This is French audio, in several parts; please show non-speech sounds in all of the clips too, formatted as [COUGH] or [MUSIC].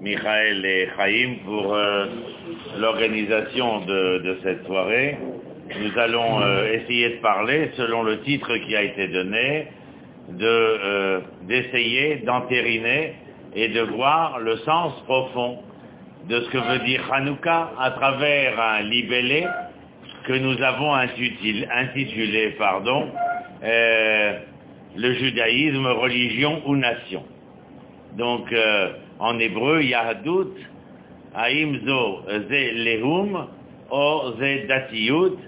Michael et Chaim pour euh, l'organisation de, cette soirée. Nous allons euh, essayer de parler, selon le titre qui a été donné, de, d'essayer d'entériner et de voir le sens profond de ce que veut dire Hanouka à travers un libellé que nous avons intitulé, euh, le judaïsme, religion ou nation. Donc, euh, en hébreu, Yahadut, Aimzo ze lehum, o ze datiyut,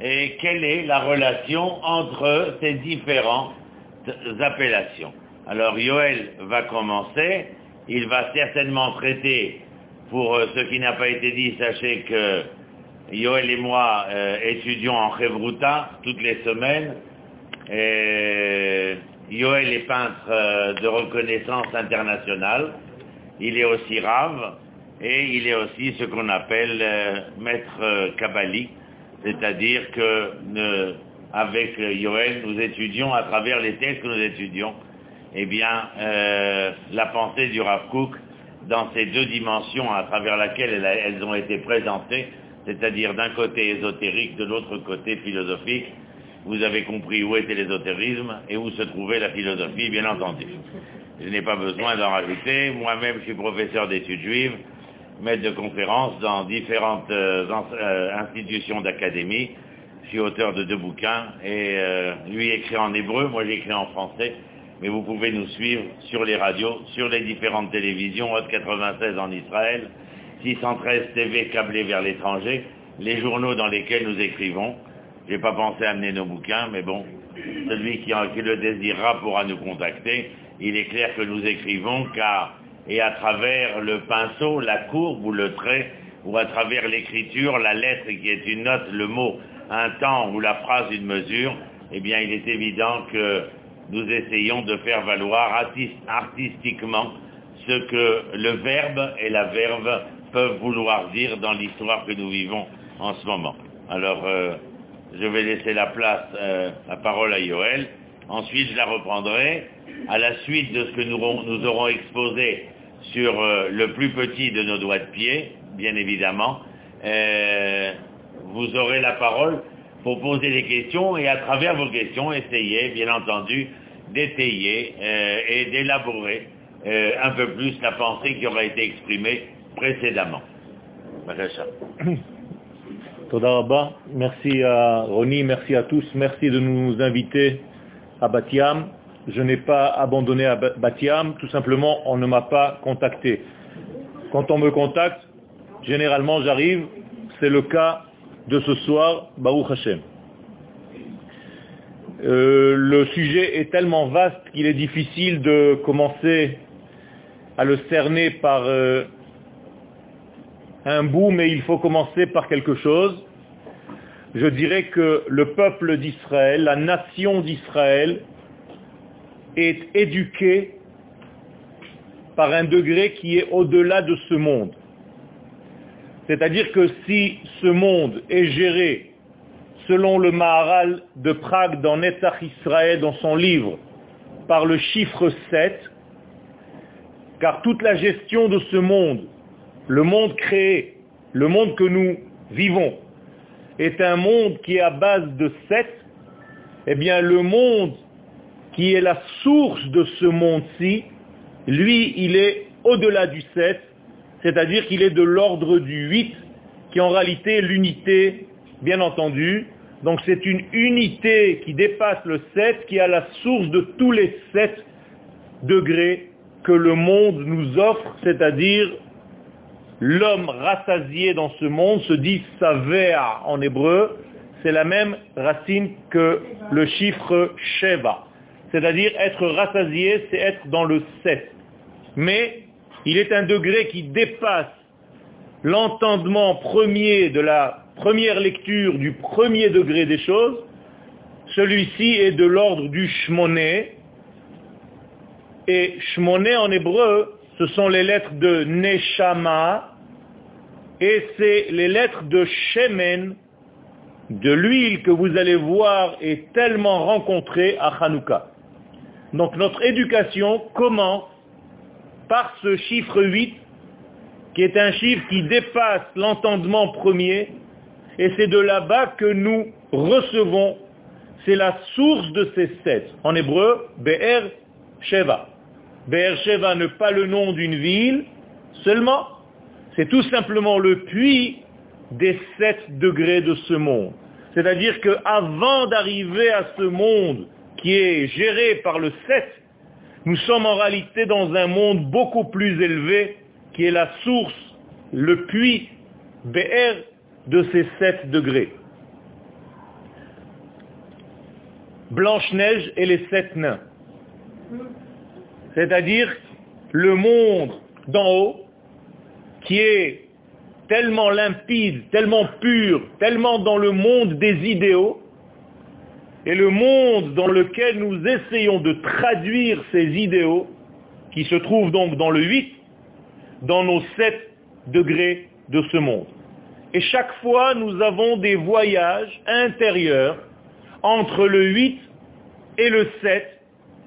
et quelle est la relation entre ces différentes appellations? Alors, Yoel va commencer, il va certainement traiter, pour euh, ce qui n'a pas été dit, sachez que Yoel et moi euh, étudions en Chevruta toutes les semaines, et Yoel est peintre euh, de reconnaissance internationale. Il est aussi rave et il est aussi ce qu'on appelle euh, maître euh, kabbalique, c'est-à-dire que avec Yoel, nous étudions à travers les textes que nous étudions, eh bien, la pensée du Rav Kook dans ces deux dimensions à travers lesquelles elles ont été présentées, c'est-à-dire d'un côté ésotérique, de l'autre côté philosophique, vous avez compris où était l'ésotérisme et où se trouvait la philosophie, bien entendu. Je n'ai pas besoin d'en rajouter. Moi-même, je suis professeur d'études juives, maître de conférences dans différentes euh, euh, institutions d'académie. Je suis auteur de deux bouquins et euh, lui écrit en hébreu, moi j'écris en français. Mais vous pouvez nous suivre sur les radios, sur les différentes télévisions, Haute 96 en Israël, 613 TV câblés vers l'étranger, les journaux dans lesquels nous écrivons, j'ai pas pensé à amener nos bouquins, mais bon, celui qui, le désirera pourra nous contacter. Il est clair que nous écrivons car, et à travers le pinceau, la courbe ou le trait, ou à travers l'écriture, la lettre qui est une note, le mot, un temps ou la phrase une mesure, eh bien il est évident que nous essayons de faire valoir artistiquement ce que le verbe et la verbe peuvent vouloir dire dans l'histoire que nous vivons en ce moment. Alors, euh, je vais laisser la place, euh, la parole à Yoël. Ensuite, je la reprendrai à la suite de ce que nous, aurons exposé sur euh, le plus petit de nos doigts de pied, bien évidemment. Euh, vous aurez la parole pour poser des questions et à travers vos questions, essayer, bien entendu, d'étayer et d'élaborer un peu plus la pensée qui aura été exprimée précédemment. Merci à Ronnie, merci à tous, merci de nous inviter à Batiam. Je n'ai pas abandonné à Batiam, tout simplement on ne m'a pas contacté. Quand on me contacte, généralement j'arrive, c'est le cas de ce soir, Baruch Hashem. Euh, le sujet est tellement vaste qu'il est difficile de commencer à le cerner par euh, un bout, mais il faut commencer par quelque chose. Je dirais que le peuple d'Israël, la nation d'Israël, est éduqué par un degré qui est au-delà de ce monde. C'est-à-dire que si ce monde est géré selon le Maharal de Prague dans Netzach Israël, dans son livre, par le chiffre 7, car toute la gestion de ce monde le monde créé, le monde que nous vivons, est un monde qui est à base de 7, eh bien le monde qui est la source de ce monde-ci, lui, il est au-delà du 7, c'est-à-dire qu'il est de l'ordre du 8, qui en réalité est l'unité, bien entendu. Donc c'est une unité qui dépasse le 7, qui a la source de tous les 7 degrés que le monde nous offre, c'est-à-dire l'homme rassasié dans ce monde se dit savea en hébreu, c'est la même racine que le chiffre sheva. C'est-à-dire être rassasié, c'est être dans le 7. Mais il est un degré qui dépasse l'entendement premier de la première lecture du premier degré des choses. Celui-ci est de l'ordre du shmoné. Et shmoné en hébreu, ce sont les lettres de Neshama, et c'est les lettres de Shemen, de l'huile que vous allez voir est tellement rencontrée à Hanouka. Donc notre éducation commence par ce chiffre 8 qui est un chiffre qui dépasse l'entendement premier, et c'est de là-bas que nous recevons, c'est la source de ces sept. En hébreu, Be'er Sheva. Be'er Sheva n'est pas le nom d'une ville seulement, c'est tout simplement le puits des sept degrés de ce monde. C'est-à-dire qu'avant d'arriver à ce monde qui est géré par le sept, nous sommes en réalité dans un monde beaucoup plus élevé qui est la source, le puits, BR de ces sept degrés. Blanche-Neige et les sept nains. C'est-à-dire le monde d'en haut qui est tellement limpide, tellement pur, tellement dans le monde des idéaux, et le monde dans lequel nous essayons de traduire ces idéaux, qui se trouvent donc dans le 8, dans nos 7 degrés de ce monde. Et chaque fois, nous avons des voyages intérieurs entre le 8 et le 7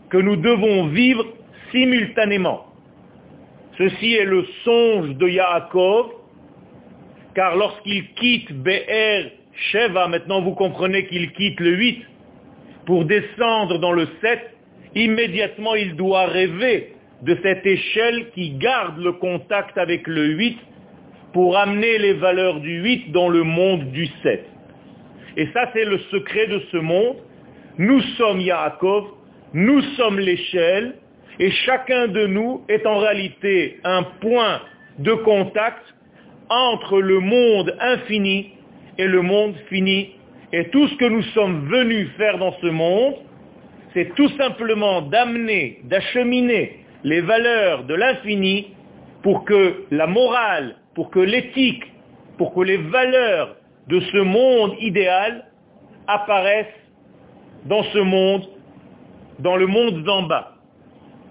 que nous devons vivre simultanément. Ceci est le songe de Yaakov, car lorsqu'il quitte BR Sheva, maintenant vous comprenez qu'il quitte le 8 pour descendre dans le 7, immédiatement il doit rêver de cette échelle qui garde le contact avec le 8 pour amener les valeurs du 8 dans le monde du 7. Et ça c'est le secret de ce monde. Nous sommes Yaakov, nous sommes l'échelle, et chacun de nous est en réalité un point de contact entre le monde infini et le monde fini. Et tout ce que nous sommes venus faire dans ce monde, c'est tout simplement d'amener, d'acheminer les valeurs de l'infini pour que la morale, pour que l'éthique, pour que les valeurs de ce monde idéal apparaissent dans ce monde, dans le monde d'en bas.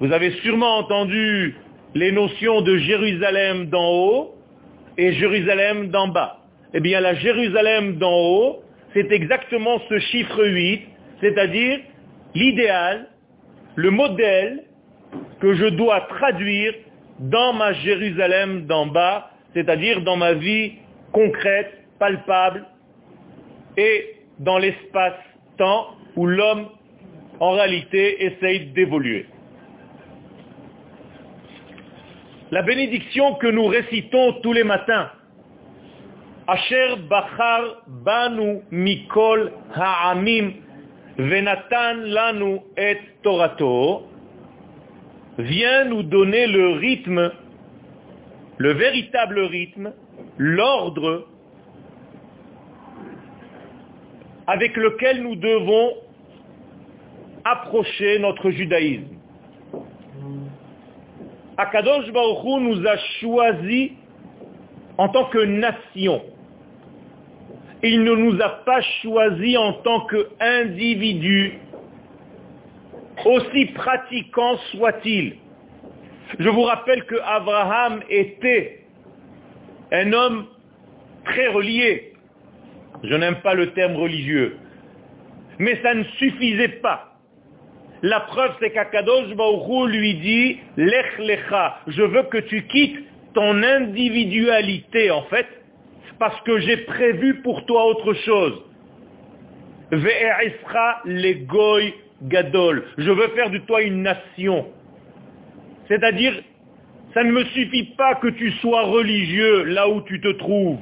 Vous avez sûrement entendu les notions de Jérusalem d'en haut et Jérusalem d'en bas. Eh bien, la Jérusalem d'en haut, c'est exactement ce chiffre 8, c'est-à-dire l'idéal, le modèle que je dois traduire dans ma Jérusalem d'en bas, c'est-à-dire dans ma vie concrète, palpable, et dans l'espace-temps où l'homme, en réalité, essaye d'évoluer. La bénédiction que nous récitons tous les matins, Asher Bachar Banu Mikol Ha'amim Venatan Lanu et Torato, vient nous donner le rythme, le véritable rythme, l'ordre avec lequel nous devons approcher notre judaïsme. Akadosh Baruch nous a choisis en tant que nation. Il ne nous a pas choisis en tant qu'individus, aussi pratiquants soit-il. Je vous rappelle que Abraham était un homme très relié. Je n'aime pas le terme religieux. Mais ça ne suffisait pas. La preuve, c'est qu'Akadosh Baruchou lui dit, Lech lecha, je veux que tu quittes ton individualité, en fait, parce que j'ai prévu pour toi autre chose. Ve'erisra legoy gadol. Je veux faire de toi une nation. C'est-à-dire, ça ne me suffit pas que tu sois religieux là où tu te trouves.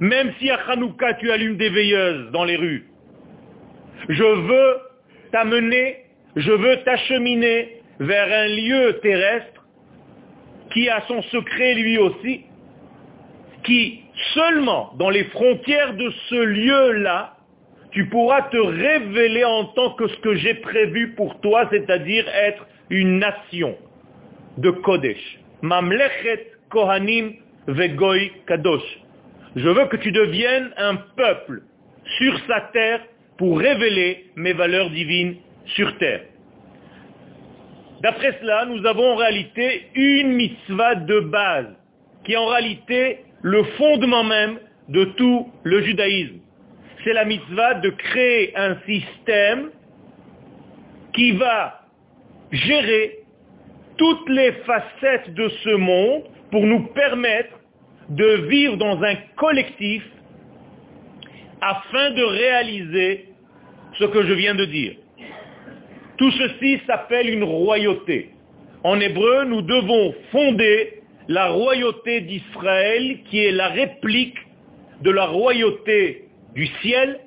Même si à Hanouka tu allumes des veilleuses dans les rues. Je veux t'amener, je veux t'acheminer vers un lieu terrestre qui a son secret lui aussi, qui seulement dans les frontières de ce lieu-là, tu pourras te révéler en tant que ce que j'ai prévu pour toi, c'est-à-dire être une nation de Kodesh. Mamlechet Kohanim Vegoy Kadosh. Je veux que tu deviennes un peuple sur sa terre pour révéler mes valeurs divines sur terre. D'après cela, nous avons en réalité une mitzvah de base, qui est en réalité le fondement même de tout le judaïsme. C'est la mitzvah de créer un système qui va gérer toutes les facettes de ce monde pour nous permettre de vivre dans un collectif afin de réaliser ce que je viens de dire. Tout ceci s'appelle une royauté. En hébreu, nous devons fonder la royauté d'Israël qui est la réplique de la royauté du ciel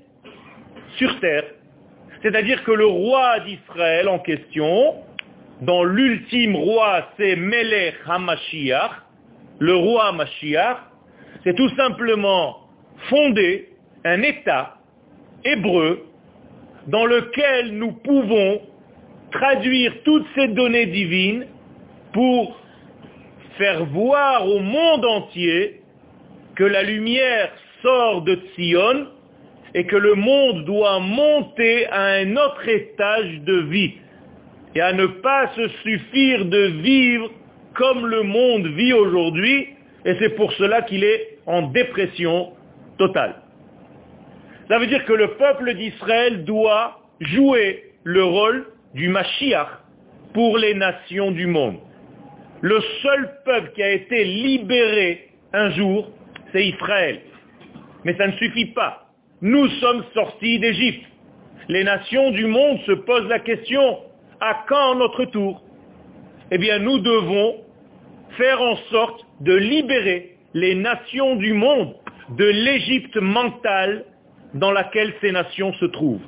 sur terre. C'est-à-dire que le roi d'Israël en question, dans l'ultime roi, c'est Melech HaMashiach, le roi Mashiach, c'est tout simplement fonder un État hébreu dans lequel nous pouvons traduire toutes ces données divines pour faire voir au monde entier que la lumière sort de Sion et que le monde doit monter à un autre étage de vie et à ne pas se suffire de vivre comme le monde vit aujourd'hui et c'est pour cela qu'il est en dépression totale. Ça veut dire que le peuple d'Israël doit jouer le rôle du Mashiach pour les nations du monde. Le seul peuple qui a été libéré un jour, c'est Israël. Mais ça ne suffit pas. Nous sommes sortis d'Égypte. Les nations du monde se posent la question, à quand notre tour? Eh bien, nous devons faire en sorte de libérer les nations du monde de l'Égypte mentale dans laquelle ces nations se trouvent.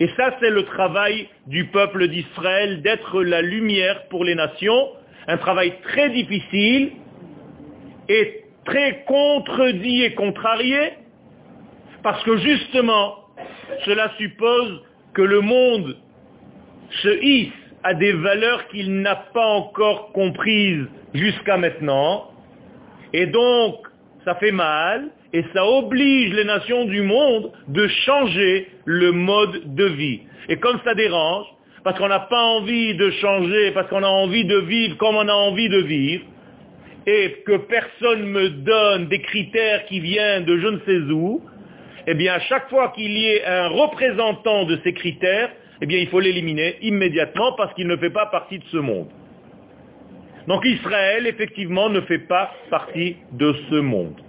Et ça, c'est le travail du peuple d'Israël, d'être la lumière pour les nations. Un travail très difficile et très contredit et contrarié, parce que justement, cela suppose que le monde se hisse à des valeurs qu'il n'a pas encore comprises jusqu'à maintenant. Et donc, ça fait mal, et ça oblige les nations du monde de changer le mode de vie. Et comme ça dérange, parce qu'on n'a pas envie de changer, parce qu'on a envie de vivre comme on a envie de vivre, et que personne me donne des critères qui viennent de je ne sais où, eh bien, à chaque fois qu'il y ait un représentant de ces critères, eh il faut l'éliminer immédiatement parce qu'il ne fait pas partie de ce monde. Donc Israël, effectivement, ne fait pas partie de ce monde.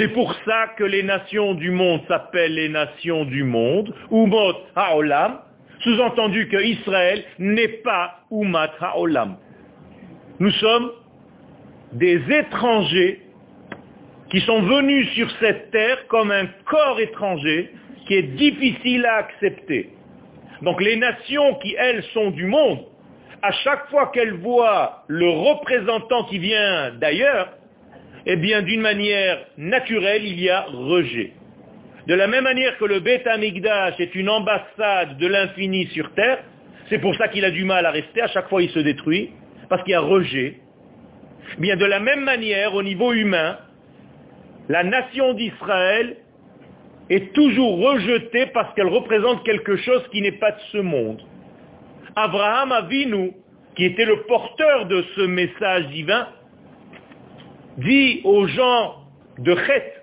C'est pour ça que les nations du monde s'appellent les nations du monde, Umot Haolam, sous-entendu que Israël n'est pas Umat Haolam. Nous sommes des étrangers qui sont venus sur cette terre comme un corps étranger qui est difficile à accepter. Donc les nations qui, elles, sont du monde, à chaque fois qu'elles voient le représentant qui vient d'ailleurs, eh bien, d'une manière naturelle, il y a rejet. De la même manière que le Beth Amigdash est une ambassade de l'infini sur terre, c'est pour ça qu'il a du mal à rester, à chaque fois il se détruit, parce qu'il y a rejet. Eh bien, de la même manière, au niveau humain, la nation d'Israël est toujours rejetée parce qu'elle représente quelque chose qui n'est pas de ce monde. Abraham Avinu, qui était le porteur de ce message divin, dit aux gens de Chet,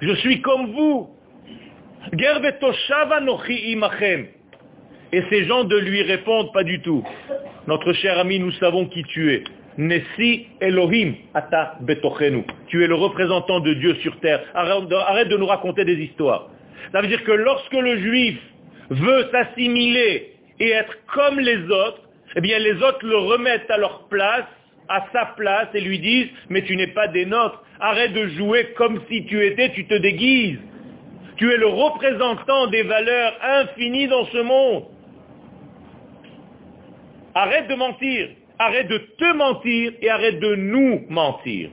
je suis comme vous. Et ces gens de lui répondent pas du tout. Notre cher ami, nous savons qui tu es. Nessi Elohim ata betochenu. Tu es le représentant de Dieu sur terre. Arrête de nous raconter des histoires. Ça veut dire que lorsque le juif veut s'assimiler et être comme les autres, eh bien les autres le remettent à leur place, à sa place et lui disent, mais tu n'es pas des nôtres, arrête de jouer comme si tu étais, tu te déguises. Tu es le représentant des valeurs infinies dans ce monde. Arrête de mentir, arrête de te mentir et arrête de nous mentir.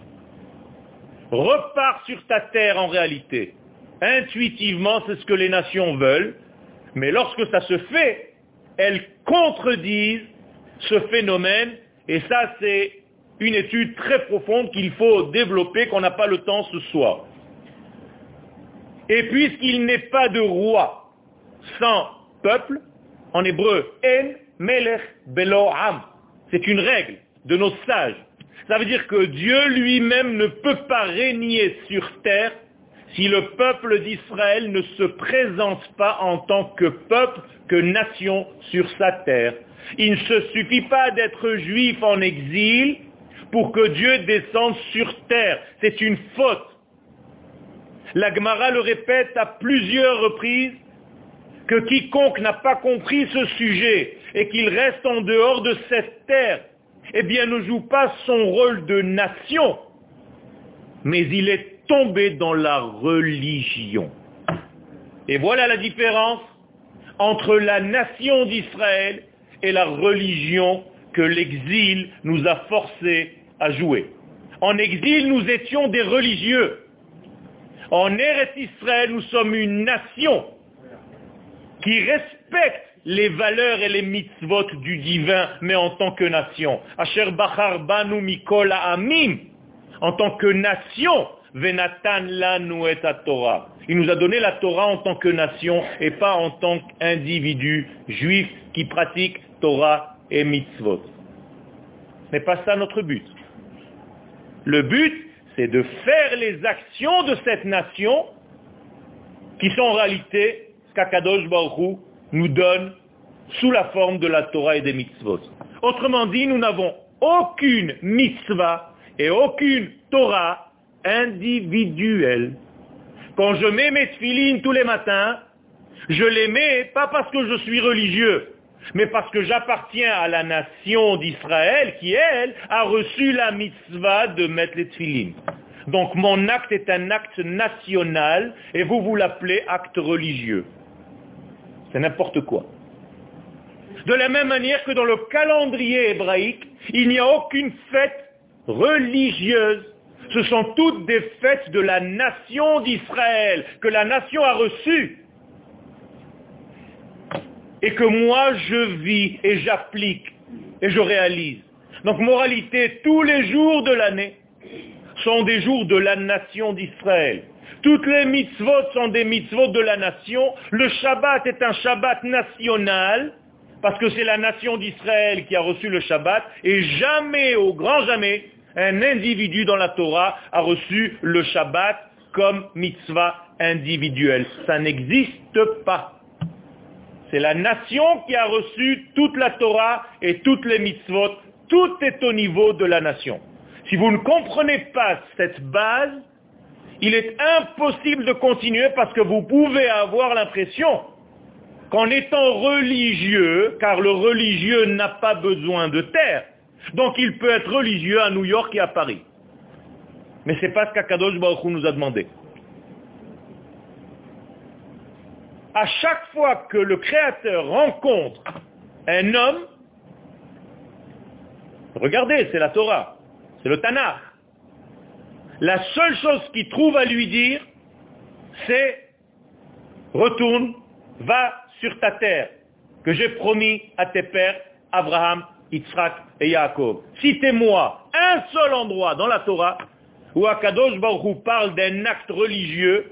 Repars sur ta terre en réalité. Intuitivement, c'est ce que les nations veulent, mais lorsque ça se fait, elles contredisent ce phénomène, et ça c'est une étude très profonde qu'il faut développer, qu'on n'a pas le temps ce soir. Et puisqu'il n'est pas de roi sans peuple, en hébreu, en melech belo am, c'est une règle de nos sages. Ça veut dire que Dieu lui-même ne peut pas régner sur terre si le peuple d'Israël ne se présente pas en tant que peuple, que nation sur sa terre. Il ne se suffit pas d'être juif en exil pour que Dieu descende sur terre. C'est une faute. La Gemara le répète à plusieurs reprises que quiconque n'a pas compris ce sujet et qu'il reste en dehors de cette terre, eh bien ne joue pas son rôle de nation, mais il est tombé dans la religion. Et voilà la différence entre la nation d'Israël et la religion que l'exil nous a forcés à jouer. En exil, nous étions des religieux. En Eretz Israël, nous sommes une nation qui respecte les valeurs et les mitzvot du divin, mais en tant que nation. Asher Bachar Mikol Amim, en tant que nation, Venatan Lanu et Torah. Il nous a donné la Torah en tant que nation et pas en tant qu'individu juif qui pratique Torah et mitzvot. Ce n'est pas ça notre but. Le but, c'est de faire les actions de cette nation qui sont en réalité ce qu'Akadosh Baruch nous donne sous la forme de la Torah et des mitzvot. Autrement dit, nous n'avons aucune mitzvah et aucune Torah individuelle. Quand je mets mes tfilines tous les matins, je les mets pas parce que je suis religieux, mais parce que j'appartiens à la nation d'Israël qui, elle, a reçu la mitzvah de mettre les. Donc mon acte est un acte national et vous vous l'appelez acte religieux. C'est n'importe quoi. De la même manière que dans le calendrier hébraïque, il n'y a aucune fête religieuse. Ce sont toutes des fêtes de la nation d'Israël, que la nation a reçues. Et que moi je vis et j'applique et je réalise. Donc moralité, tous les jours de l'année sont des jours de la nation d'Israël. Toutes les mitzvot sont des mitzvot de la nation. Le Shabbat est un Shabbat national, parce que c'est la nation d'Israël qui a reçu le Shabbat, et jamais, au grand jamais, un individu dans la Torah a reçu le Shabbat comme mitzvah individuelle. Ça n'existe pas. C'est la nation qui a reçu toute la Torah et toutes les mitzvot. Tout est au niveau de la nation. Si vous ne comprenez pas cette base, il est impossible de continuer parce que vous pouvez avoir l'impression qu'en étant religieux, car le religieux n'a pas besoin de terre, donc il peut être religieux à New York et à Paris. Mais ce n'est pas ce qu'Akadosh Baruch nous a demandé. À chaque fois que le Créateur rencontre un homme, regardez, c'est la Torah, c'est le Tanakh, la seule chose qu'il trouve à lui dire, c'est retourne, va sur ta terre que j'ai promis à tes pères, Abraham, Yitzhak et Yaakov. Citez-moi un seul endroit dans la Torah où Akadosh Baruch parle d'un acte religieux,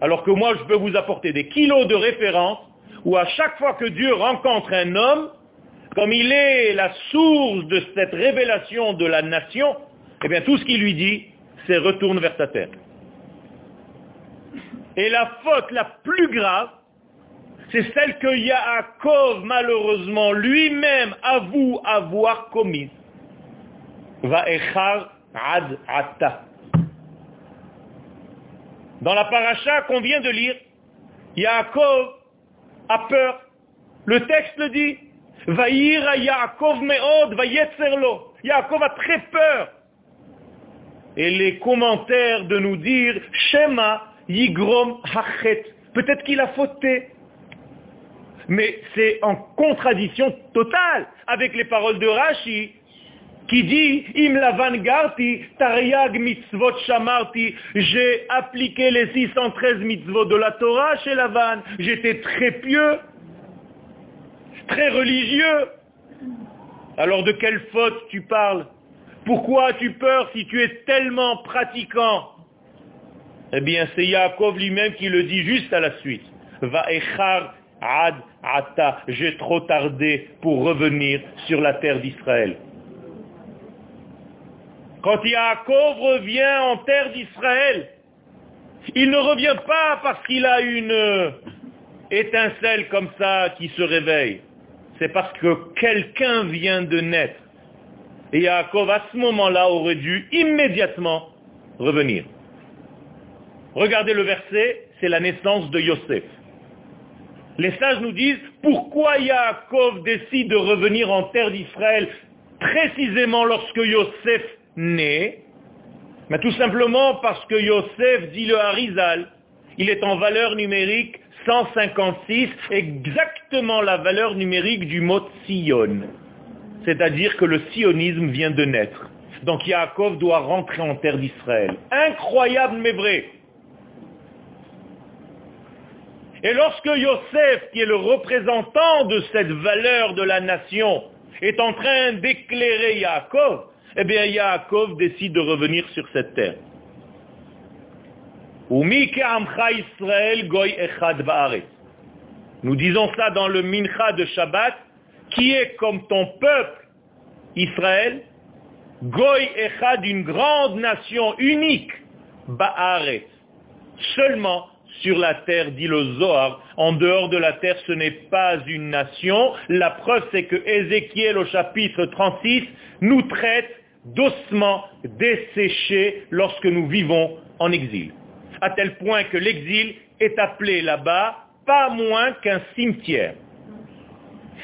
alors que moi je peux vous apporter des kilos de références où à chaque fois que Dieu rencontre un homme, comme il est la source de cette révélation de la nation, eh bien tout ce qu'il lui dit, c'est retourne vers ta terre. Et la faute la plus grave, c'est celle que Yaakov, malheureusement, lui-même avoue avoir commise. Va echar ad ata. Dans la paracha qu'on vient de lire, Yaakov a peur. Le texte le dit. Vaïra Yaakov meod, va Yaakov a très peur et les commentaires de nous dire Shema Yigrom Hachet. Peut-être qu'il a fauté. Mais c'est en contradiction totale avec les paroles de Rashi qui dit Im lavan garti tariag mitzvot shamarti. J'ai appliqué les 613 mitzvot de la Torah chez Lavan. J'étais très pieux, très religieux. Alors de quelle faute tu parles? Pourquoi as-tu peur si tu es tellement pratiquant? Eh bien, c'est Yaakov lui-même qui le dit juste à la suite. Va echar ad ata. J'ai trop tardé pour revenir sur la terre d'Israël. Quand Yaakov revient en terre d'Israël, il ne revient pas parce qu'il a une étincelle comme ça qui se réveille. C'est parce que quelqu'un vient de naître. Et Yaakov, à ce moment-là, aurait dû immédiatement revenir. Regardez le verset, c'est la naissance de Yosef. Les sages nous disent pourquoi Yaakov décide de revenir en terre d'Israël précisément lorsque Yosef naît. Mais tout simplement parce que Yosef, dit le Harizal, il est en valeur numérique 156, exactement la valeur numérique du mot Sion. C'est-à-dire que le sionisme vient de naître. Donc Yaakov doit rentrer en terre d'Israël. Incroyable mais vrai. Et lorsque Yosef, qui est le représentant de cette valeur de la nation, est en train d'éclairer Yaakov, eh bien Yaakov décide de revenir sur cette terre. Nous disons ça dans le Mincha de Shabbat, qui est comme ton peuple, Israël, Goy Echad, une grande nation unique, Ba'aret. Seulement sur la terre, dit le Zohar. En dehors de la terre, ce n'est pas une nation. La preuve, c'est que Ézéchiel, au chapitre 36, nous traite d'ossements desséchés lorsque nous vivons en exil. À tel point que l'exil est appelé là-bas pas moins qu'un cimetière.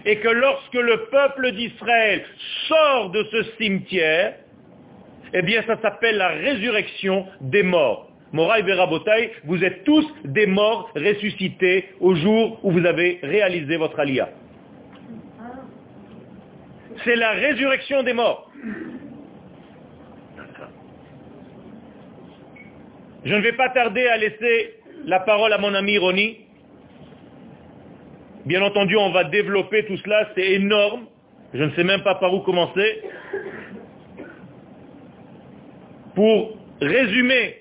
Et que lorsque le peuple d'Israël sort de ce cimetière, eh bien ça s'appelle la résurrection des morts. Moraï Verabotai, vous êtes tous des morts ressuscités au jour où vous avez réalisé votre alia. C'est la résurrection des morts. Je ne vais pas tarder à laisser la parole à mon ami Ronnie. Bien entendu, on va développer tout cela, c'est énorme. Je ne sais même pas par où commencer. Pour résumer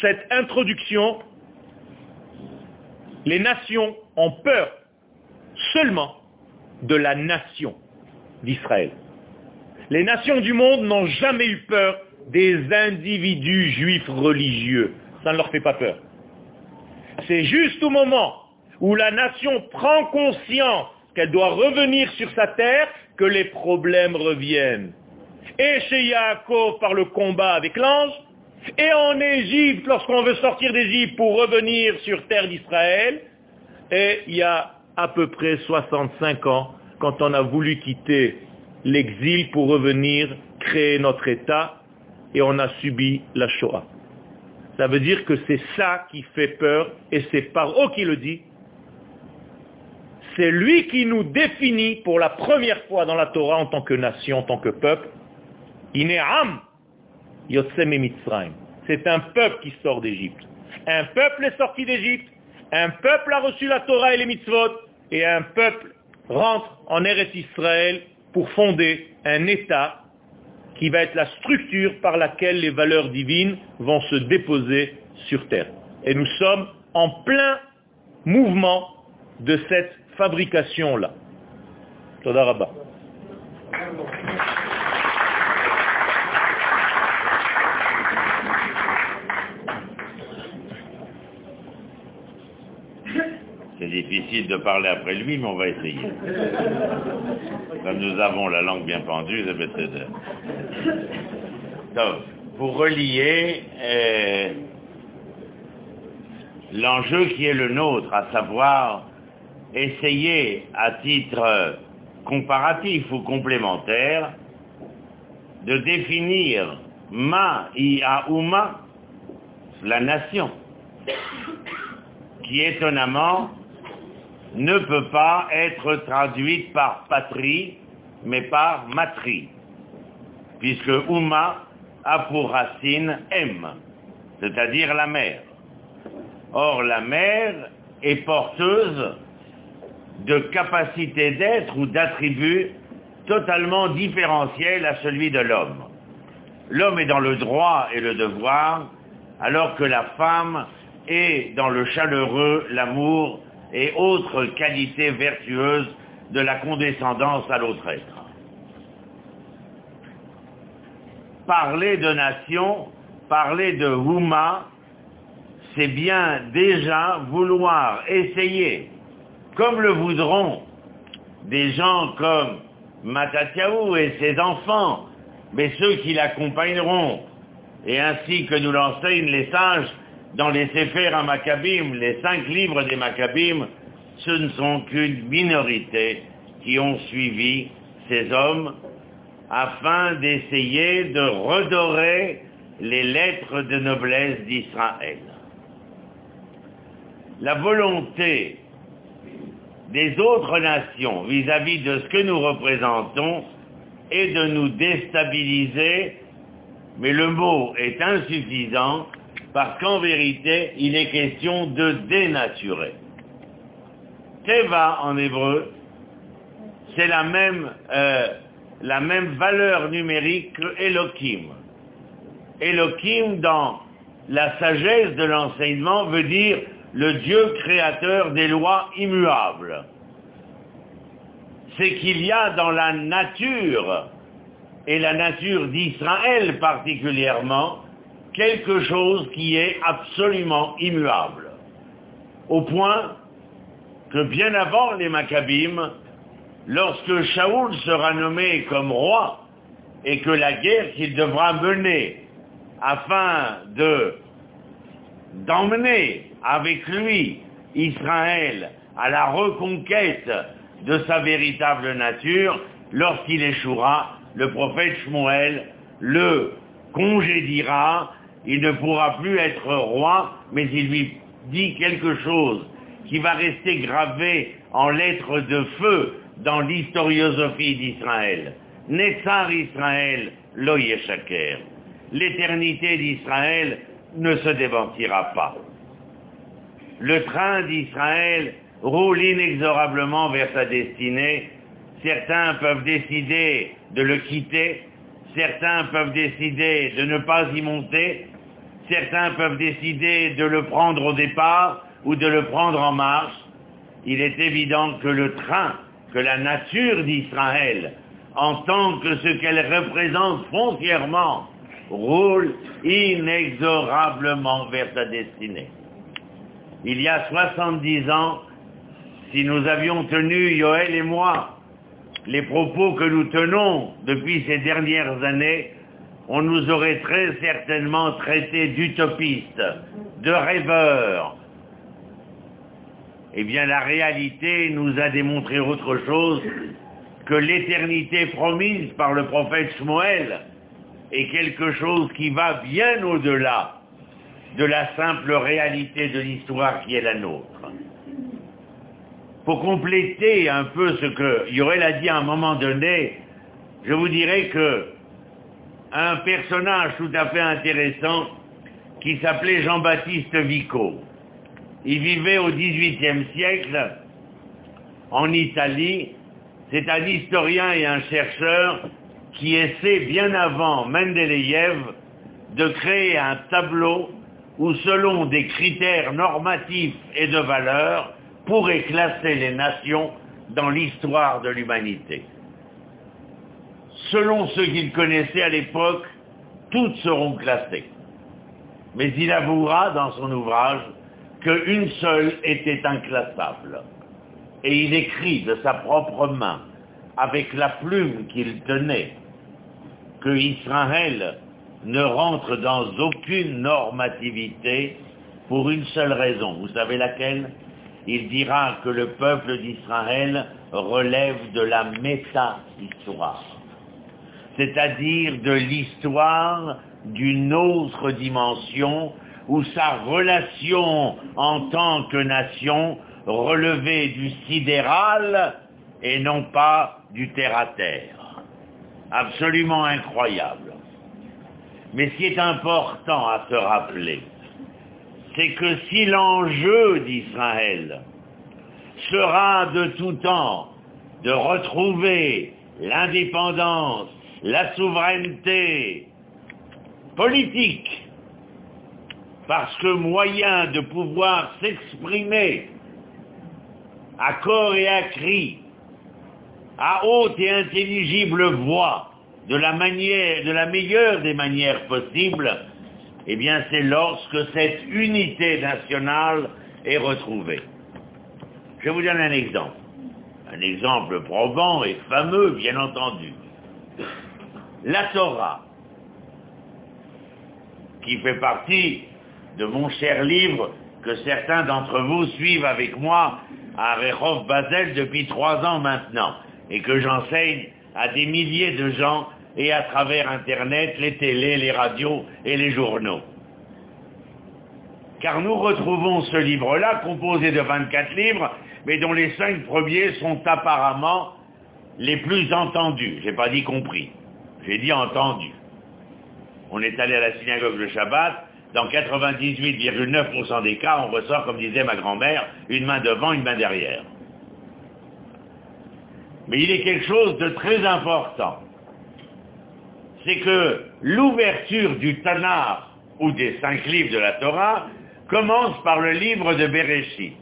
cette introduction, les nations ont peur seulement de la nation d'Israël. Les nations du monde n'ont jamais eu peur des individus juifs religieux. Ça ne leur fait pas peur. C'est juste au moment où la nation prend conscience qu'elle doit revenir sur sa terre que les problèmes reviennent. Et chez Yaakov par le combat avec l'ange, et en Égypte, lorsqu'on veut sortir d'Égypte pour revenir sur terre d'Israël, et il y a à peu près 65 ans, quand on a voulu quitter l'exil pour revenir créer notre État, et on a subi la Shoah. Ça veut dire que c'est ça qui fait peur, et c'est Paro qui le dit. C'est lui qui nous définit pour la première fois dans la Torah en tant que nation, en tant que peuple. Inéam, c'est un peuple qui sort d'Égypte. Un peuple est sorti d'Égypte, un peuple a reçu la Torah et les mitzvot, et un peuple rentre en Eretz Israël pour fonder un État qui va être la structure par laquelle les valeurs divines vont se déposer sur terre. Et nous sommes en plein mouvement de cette fabrication-là. Difficile de parler après lui, mais on va essayer. [LAUGHS] Comme nous avons la langue bien pendue, ça peut être... Donc, pour relier euh, l'enjeu qui est le nôtre, à savoir essayer à titre comparatif ou complémentaire de définir ma iaouma, la nation, qui étonnamment ne peut pas être traduite par patrie, mais par matrie, puisque Uma a pour racine M, c'est-à-dire la mer. Or, la mer est porteuse de capacités d'être ou d'attributs totalement différentiels à celui de l'homme. L'homme est dans le droit et le devoir, alors que la femme est dans le chaleureux, l'amour et autres qualités vertueuses de la condescendance à l'autre être. Parler de nation, parler de Huma, c'est bien déjà vouloir essayer, comme le voudront des gens comme Matatiaou et ses enfants, mais ceux qui l'accompagneront, et ainsi que nous l'enseignent les sages dans les Sefer à Maccabim, les cinq livres des Maccabim, ce ne sont qu'une minorité qui ont suivi ces hommes afin d'essayer de redorer les lettres de noblesse d'Israël. La volonté des autres nations vis-à-vis de ce que nous représentons est de nous déstabiliser, mais le mot est insuffisant parce qu'en vérité, il est question de dénaturer. Teva en hébreu, c'est la même, euh, la même valeur numérique que Elohim. Elohim, dans la sagesse de l'enseignement, veut dire le Dieu créateur des lois immuables. C'est qu'il y a dans la nature, et la nature d'Israël particulièrement, quelque chose qui est absolument immuable. Au point que bien avant les Maccabim, lorsque Shaoul sera nommé comme roi, et que la guerre qu'il devra mener afin de d'emmener avec lui Israël à la reconquête de sa véritable nature, lorsqu'il échouera, le prophète Shmuel le congédiera, il ne pourra plus être roi, mais il lui dit quelque chose qui va rester gravé en lettres de feu dans l'historiosophie d'Israël. Nessar Israël, lo yeshaker. L'éternité d'Israël ne se démentira pas. Le train d'Israël roule inexorablement vers sa destinée. Certains peuvent décider de le quitter, certains peuvent décider de ne pas y monter, certains peuvent décider de le prendre au départ ou de le prendre en marche. Il est évident que le train, que la nature d'Israël, en tant que ce qu'elle représente foncièrement, roule inexorablement vers sa destinée. Il y a 70 ans, si nous avions tenu, Yoël et moi, les propos que nous tenons depuis ces dernières années, on nous aurait très certainement traités d'utopistes, de rêveurs. Eh bien, la réalité nous a démontré autre chose que l'éternité promise par le prophète Shmuel est quelque chose qui va bien au-delà de la simple réalité de l'histoire qui est la nôtre. Pour compléter un peu ce que Yorel a dit à un moment donné, je vous dirais que un personnage tout à fait intéressant qui s'appelait Jean-Baptiste Vico. Il vivait au XVIIIe siècle en Italie. C'est un historien et un chercheur qui essaie bien avant Mendeleïev de créer un tableau où selon des critères normatifs et de valeur pourrait classer les nations dans l'histoire de l'humanité. Selon ceux qu'il connaissait à l'époque, toutes seront classées. Mais il avouera dans son ouvrage qu'une seule était inclassable. Et il écrit de sa propre main, avec la plume qu'il tenait, que Israël ne rentre dans aucune normativité pour une seule raison. Vous savez laquelle? Il dira que le peuple d'Israël relève de la méta-histoire, c'est-à-dire de l'histoire d'une autre dimension où sa relation en tant que nation relevait du sidéral et non pas du terre-à-terre. Absolument incroyable. Mais ce qui est important à se rappeler, c'est que si l'enjeu d'Israël sera de tout temps de retrouver l'indépendance, la souveraineté politique, parce que moyen de pouvoir s'exprimer à corps et à cri, à haute et intelligible voix, de la de la meilleure des manières possibles, eh bien c'est lorsque cette unité nationale est retrouvée. Je vous donner un exemple. un exemple probant et fameux, bien entendu. La Torah, qui fait partie de mon cher livre que certains d'entre vous suivent avec moi à Rehov Basel depuis trois ans maintenant, et que j'enseigne à des milliers de gens et à travers Internet, les télés, les radios et les journaux. Car nous retrouvons ce livre-là, composé de 24 livres, mais dont les cinq premiers sont apparemment les plus entendus. J'ai pas dit compris. J'ai dit entendus. On est allé à la synagogue le Shabbat, dans 98,9% des cas, on ressort, comme disait ma grand-mère, une main devant, une main derrière. Mais il est quelque chose de très important. C'est que l'ouverture du Tanakh ou des cinq livres de la Torah commence par le livre de Bereshit.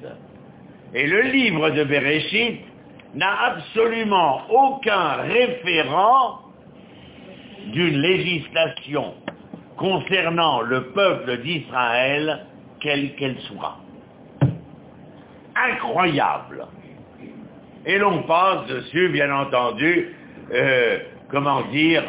Et le livre de Bereshit n'a absolument aucun référent d'une législation concernant le peuple d'Israël, quelle qu'elle soit. Incroyable. Et l'on passe dessus, bien entendu, euh, comment dire,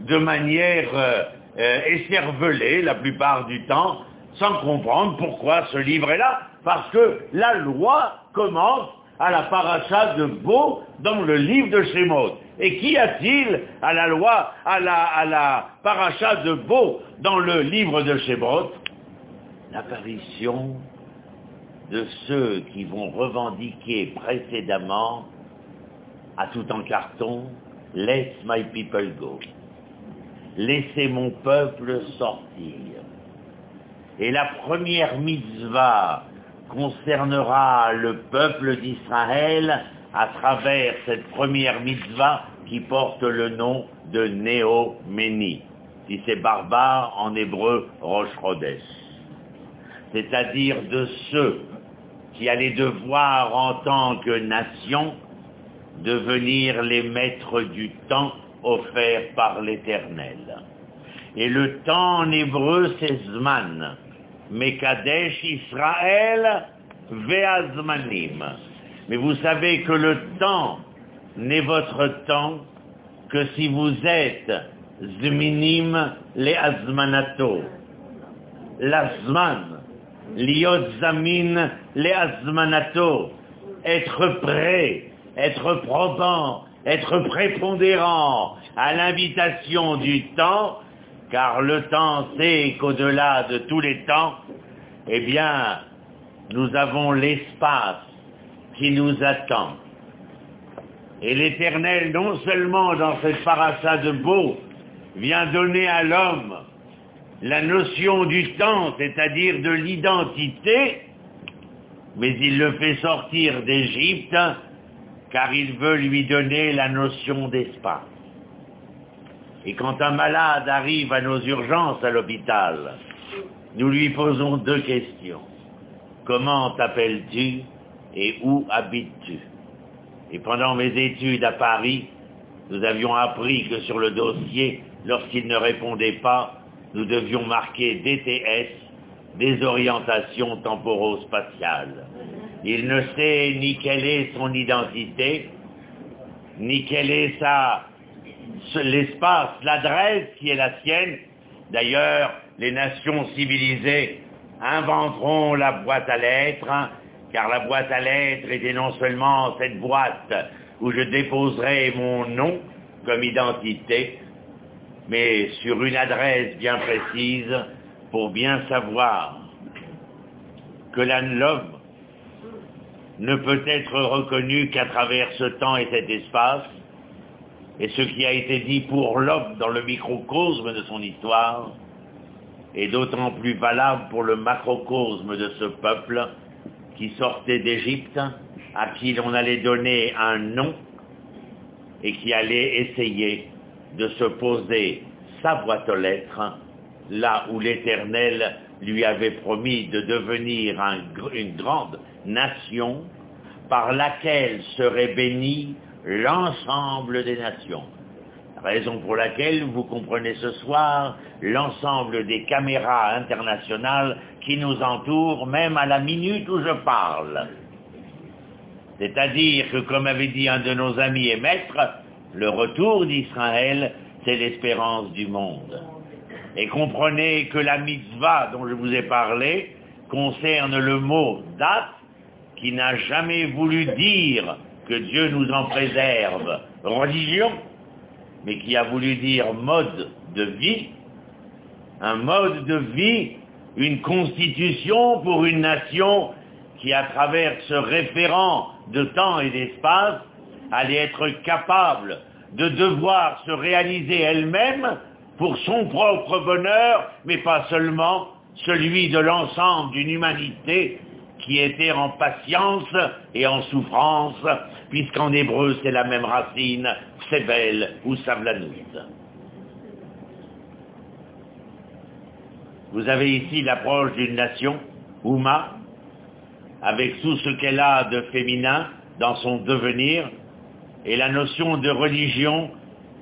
de manière euh, euh, écervelée la plupart du temps, sans comprendre pourquoi ce livre est là, parce que la loi commence à la paracha de Beau dans le livre de Shemot. Et qu'y a-t-il à la loi, à la, paracha de Beau dans le livre de Shemot? L'apparition de ceux qui vont revendiquer précédemment à tout en carton, Let my people go. Laissez mon peuple sortir. Et la première mitzvah concernera le peuple d'Israël à travers cette première mitzvah qui porte le nom de Néo-Méni. Si c'est barbare, en hébreu, Rosh. C'est-à-dire de ceux qui allaient devoir en tant que nation devenir les maîtres du temps offert par l'Éternel. Et le temps en hébreu, c'est Zman. Mekadesh Israël Veazmanim. Mais vous savez que le temps n'est votre temps que si vous êtes Zminim le Azmanato. L'Azman, liot zamin le Azmanato. Être prêt, être probant, être prépondérant à l'invitation du temps car le temps sait qu'au-delà de tous les temps, eh bien, nous avons l'espace qui nous attend. Et l'Éternel, non seulement dans cette paracha de Beau, vient donner à l'homme la notion du temps, c'est-à-dire de l'identité, mais il le fait sortir d'Égypte, car il veut lui donner la notion d'espace. Et quand un malade arrive à nos urgences à l'hôpital, nous lui posons deux questions. Comment t'appelles-tu? Et où habites-tu? Et pendant mes études à Paris, nous avions appris que sur le dossier, lorsqu'il ne répondait pas, nous devions marquer DTS, désorientation temporo-spatiale. Il ne sait ni quelle est son identité, ni quelle est l'espace, l'adresse qui est la sienne. D'ailleurs, les nations civilisées inventeront la boîte à lettres, hein, car la boîte à lettres était non seulement cette boîte où je déposerai mon nom comme identité, mais sur une adresse bien précise pour bien savoir que l'homme ne peut être reconnu qu'à travers ce temps et cet espace, et ce qui a été dit pour l'homme dans le microcosme de son histoire est d'autant plus valable pour le macrocosme de ce peuple qui sortait d'Égypte, à qui l'on allait donner un nom et qui allait essayer de se poser sa boîte aux lettres là où l'Éternel lui avait promis de devenir une grande nation par laquelle serait bénie l'ensemble des nations. Raison pour laquelle vous comprenez ce soir l'ensemble des caméras internationales qui nous entourent, même à la minute où je parle. C'est-à-dire que, comme avait dit un de nos amis et maîtres, le retour d'Israël, c'est l'espérance du monde. Et comprenez que la mitzvah dont je vous ai parlé concerne le mot date qui n'a jamais voulu dire que Dieu nous en préserve religion, mais qui a voulu dire mode de vie, un mode de vie, une constitution pour une nation qui, à travers ce référent de temps et d'espace, allait être capable de devoir se réaliser elle-même pour son propre bonheur, mais pas seulement celui de l'ensemble d'une humanité qui était en patience et en souffrance, puisqu'en hébreu c'est la même racine, Sebel ou Savlanout. Vous avez ici l'approche d'une nation, Ouma, avec tout ce qu'elle a de féminin dans son devenir, et la notion de religion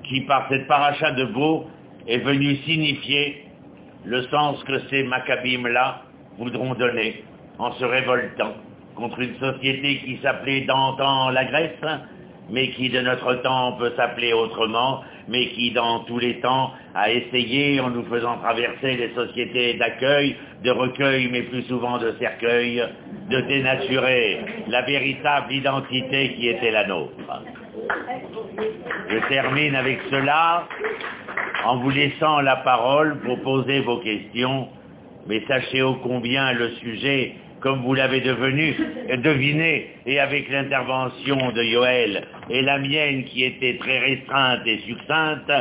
qui, par cette paracha de Beau, est venue signifier le sens que ces Maccabim-là voudront donner en se révoltant contre une société qui s'appelait d'antan la Grèce, mais qui de notre temps peut s'appeler autrement, mais qui dans tous les temps a essayé, en nous faisant traverser les sociétés d'accueil, de recueil, mais plus souvent de cercueil, de dénaturer la véritable identité qui était la nôtre. Je termine avec cela en vous laissant la parole pour poser vos questions, mais sachez ô combien le sujet comme vous l'avez devenu, deviné, et avec l'intervention de Yoël et la mienne qui était très restreinte et succincte,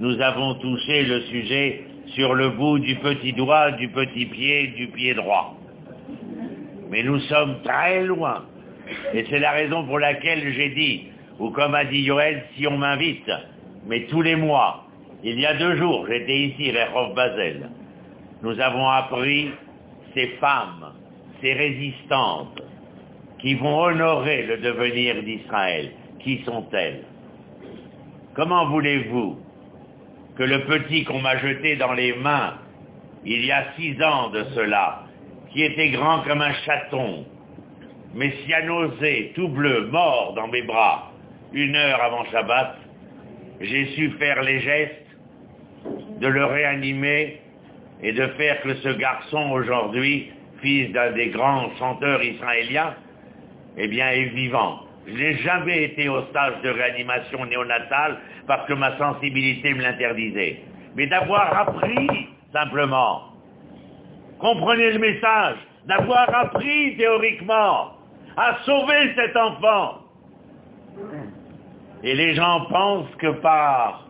nous avons touché le sujet sur le bout du petit doigt, du petit pied, du pied droit. Mais nous sommes très loin. Et c'est la raison pour laquelle j'ai dit, ou comme a dit Yoël, si on m'invite, mais tous les mois, il y a deux jours, j'étais ici, Rehov Basel, nous avons appris ces femmes ces résistantes qui vont honorer le devenir d'Israël. Qui sont-elles? Comment voulez-vous que le petit qu'on m'a jeté dans les mains il y a six ans de cela, qui était grand comme un chaton, messianosé, tout bleu, mort dans mes bras, une heure avant Shabbat, j'ai su faire les gestes de le réanimer et de faire que ce garçon aujourd'hui fils d'un des grands chanteurs israéliens, eh bien, est vivant. Je n'ai jamais été au stage de réanimation néonatale parce que ma sensibilité me l'interdisait. Mais d'avoir appris, simplement, comprenez le message, d'avoir appris théoriquement à sauver cet enfant. Et les gens pensent que par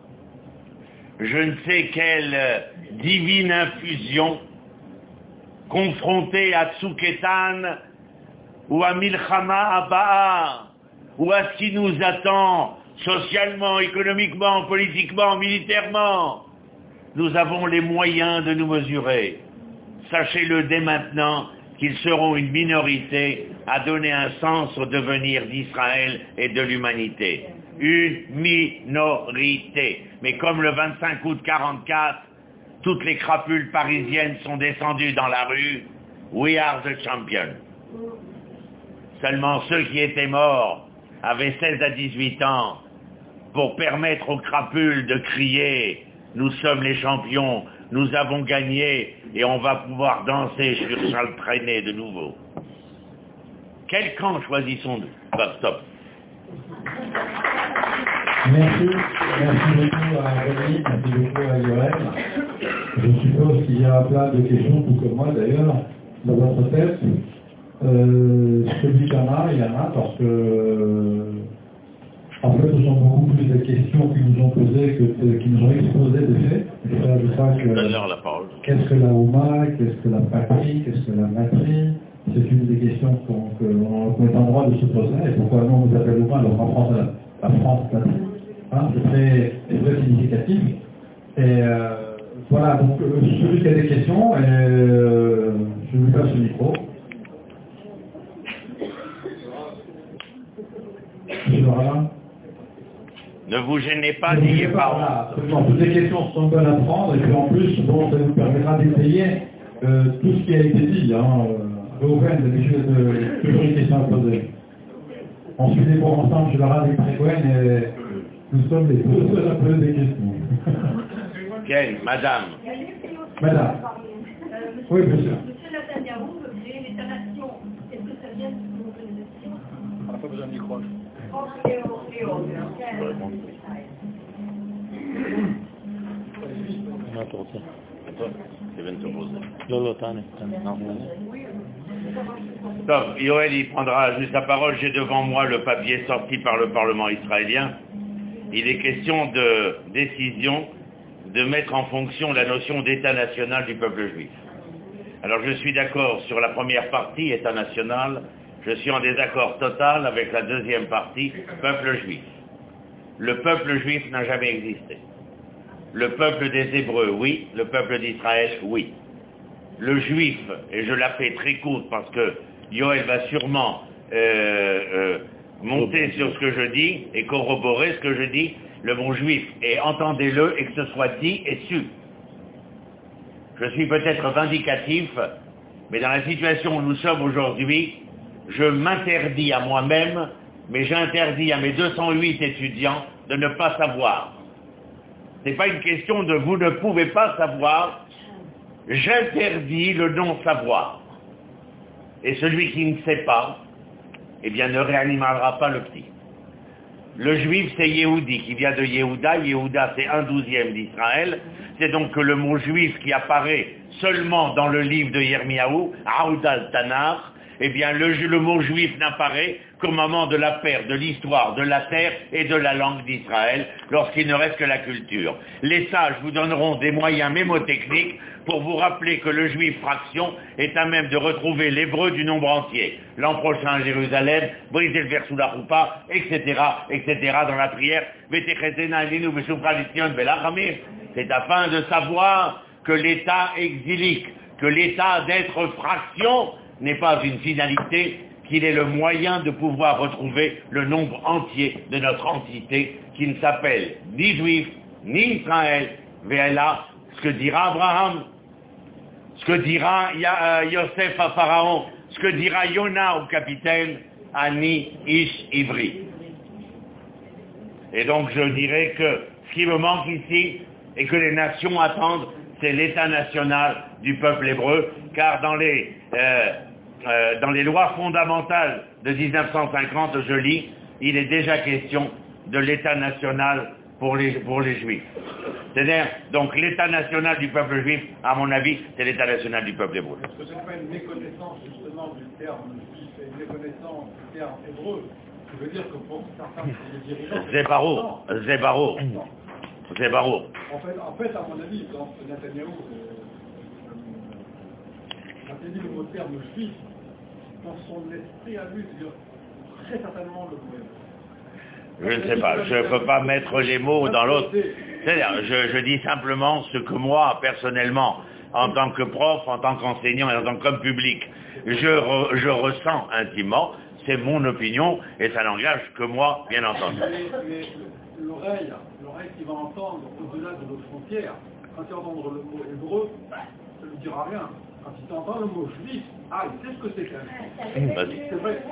je ne sais quelle divine infusion, confronté à Tsuketan ou à Milchama Abba ou à ce qui nous attend socialement, économiquement, politiquement, militairement. Nous avons les moyens de nous mesurer. Sachez-le dès maintenant qu'ils seront une minorité à donner un sens au devenir d'Israël et de l'humanité. Une minorité. Mais comme le 25 août 44, toutes les crapules parisiennes sont descendues dans la rue. We are the champion. Seulement ceux qui étaient morts avaient 16 à 18 ans pour permettre aux crapules de crier nous sommes les champions, nous avons gagné et on va pouvoir danser sur Charles Traîné de nouveau. Quel camp choisissons-nous? Bah, Stop. Merci. Merci beaucoup à Rémi, merci beaucoup à Yoel. Je suppose qu'il y a plein de questions, tout comme moi d'ailleurs, dans votre tête. Euh, celui qu'il y en a, il y en a parce que en fait, ce sont beaucoup plus de questions qui nous ont posées que qui nous ont exposé des faits. Et ça, je crois que qu'est-ce que la Ouma, qu'est-ce que la patrie, qu'est-ce que la matrie, c'est une des questions qu'on est en droit de se poser. Et pourquoi non on nous appelle Ouma alors en France, la, la France patrie Hein, c'est très, très, significatif. Et euh, voilà, donc euh, celui qui a des questions, et, euh, je lui passe le micro. Ne vous gênez pas, n'ayez pas honte. Toutes les questions sont bonnes à prendre, et puis en plus, bon, ça nous permettra d'étayer euh, tout ce qui a été dit. Hein. Reuven, d'habitude, toujours une question à poser. on suit les cours ensemble, je leur avec Gwen et nous sommes les deux seuls à poser des questions. [LAUGHS] Quelle Madame Madame. Oui, bien sûr. Monsieur Netanyahu veut créer l'État-nation. Est-ce que ça vient de organisation On n'a pas besoin de micro מה אתה רוצה? Je viens de te poser. לא, לא, תענה. תענה. Donc, Yoel, il prendra juste la parole. J'ai devant moi le papier sorti par le Parlement israélien. Il est question de décision de mettre en fonction la notion d'État national du peuple juif. Alors, je suis d'accord sur la première partie, État national. je suis en désaccord total avec la deuxième partie, peuple juif. Le peuple juif n'a jamais existé. Le peuple des Hébreux, oui. Le peuple d'Israël, oui le juif, et je la fais très courte parce que Yoel va sûrement euh, euh, monter sur ce que je dis et corroborer ce que je dis, le bon juif, et entendez-le et que ce soit dit et su. Je suis peut-être vindicatif, mais dans la situation où nous sommes aujourd'hui, je m'interdis à moi-même, mais j'interdis à mes 208 étudiants de ne pas savoir. Ce n'est pas une question de vous ne pouvez pas savoir, j'interdis le non-savoir. Et celui qui ne sait pas, eh bien, ne réanimera pas le petit. Le juif, c'est Yehudi, qui vient de Yehuda. Yehuda, c'est un douzième d'Israël. C'est donc que le mot juif qui apparaît seulement dans le livre de Yirmiyahu, Aoudal Tanar, eh bien, le, mot juif n'apparaît qu'au moment de la perte de l'histoire, de la terre et de la langue d'Israël, lorsqu'il ne reste que la culture. Les sages vous donneront des moyens mémotechniques pour vous rappeler que le juif fraction est à même de retrouver l'hébreu du nombre entier. L'an prochain à Jérusalem, briser le verre sous la roupa, etc., etc., dans la prière, c'est afin de savoir que l'état exilique, que l'état d'être fraction n'est pas une finalité, qu'il est le moyen de pouvoir retrouver le nombre entier de notre entité qui ne s'appelle ni juif, ni Israël, mais là, ce que dira Abraham, ce que dira euh, Yosef à Pharaon, ce que dira Yona au capitaine, Ani Ish Ivri. Et donc je dirais que ce qui me manque ici, et que les nations attendent, c'est l'état national du peuple hébreu, car dans les, euh, euh, dans les lois fondamentales de 1950, je lis, il est déjà question de l'état national pour les, pour les juifs. C'est-à-dire, donc l'état national du peuple juif, à mon avis, c'est l'état national du peuple hébreu. Est-ce que ce n'est pas une méconnaissance justement du terme juif et une méconnaissance du terme hébreu Je veux dire que pour certains dirigeants... Zébaro, Zébaro, Zébaro. En fait, en fait, à mon avis, dans Netanyahu, quand il dit le mot terme juif, dans son esprit à lui, très certainement le hébreu. Je ne sais pas, je ne peux pas mettre les mots dans l'autre. C'est-à-dire, je, je, dis simplement ce que moi, personnellement, en tant que prof, en tant qu'enseignant et en tant qu'homme public, je, re, je ressens intimement, c'est mon opinion et ça n'engage que moi, bien entendu. L'oreille, l'oreille qui va entendre au-delà de notre frontière, quand il entendre le mot hébreu, ça ne dira rien. Quand il entend le mot juif, ah, il sait ce que c'est qu'un C'est vrai.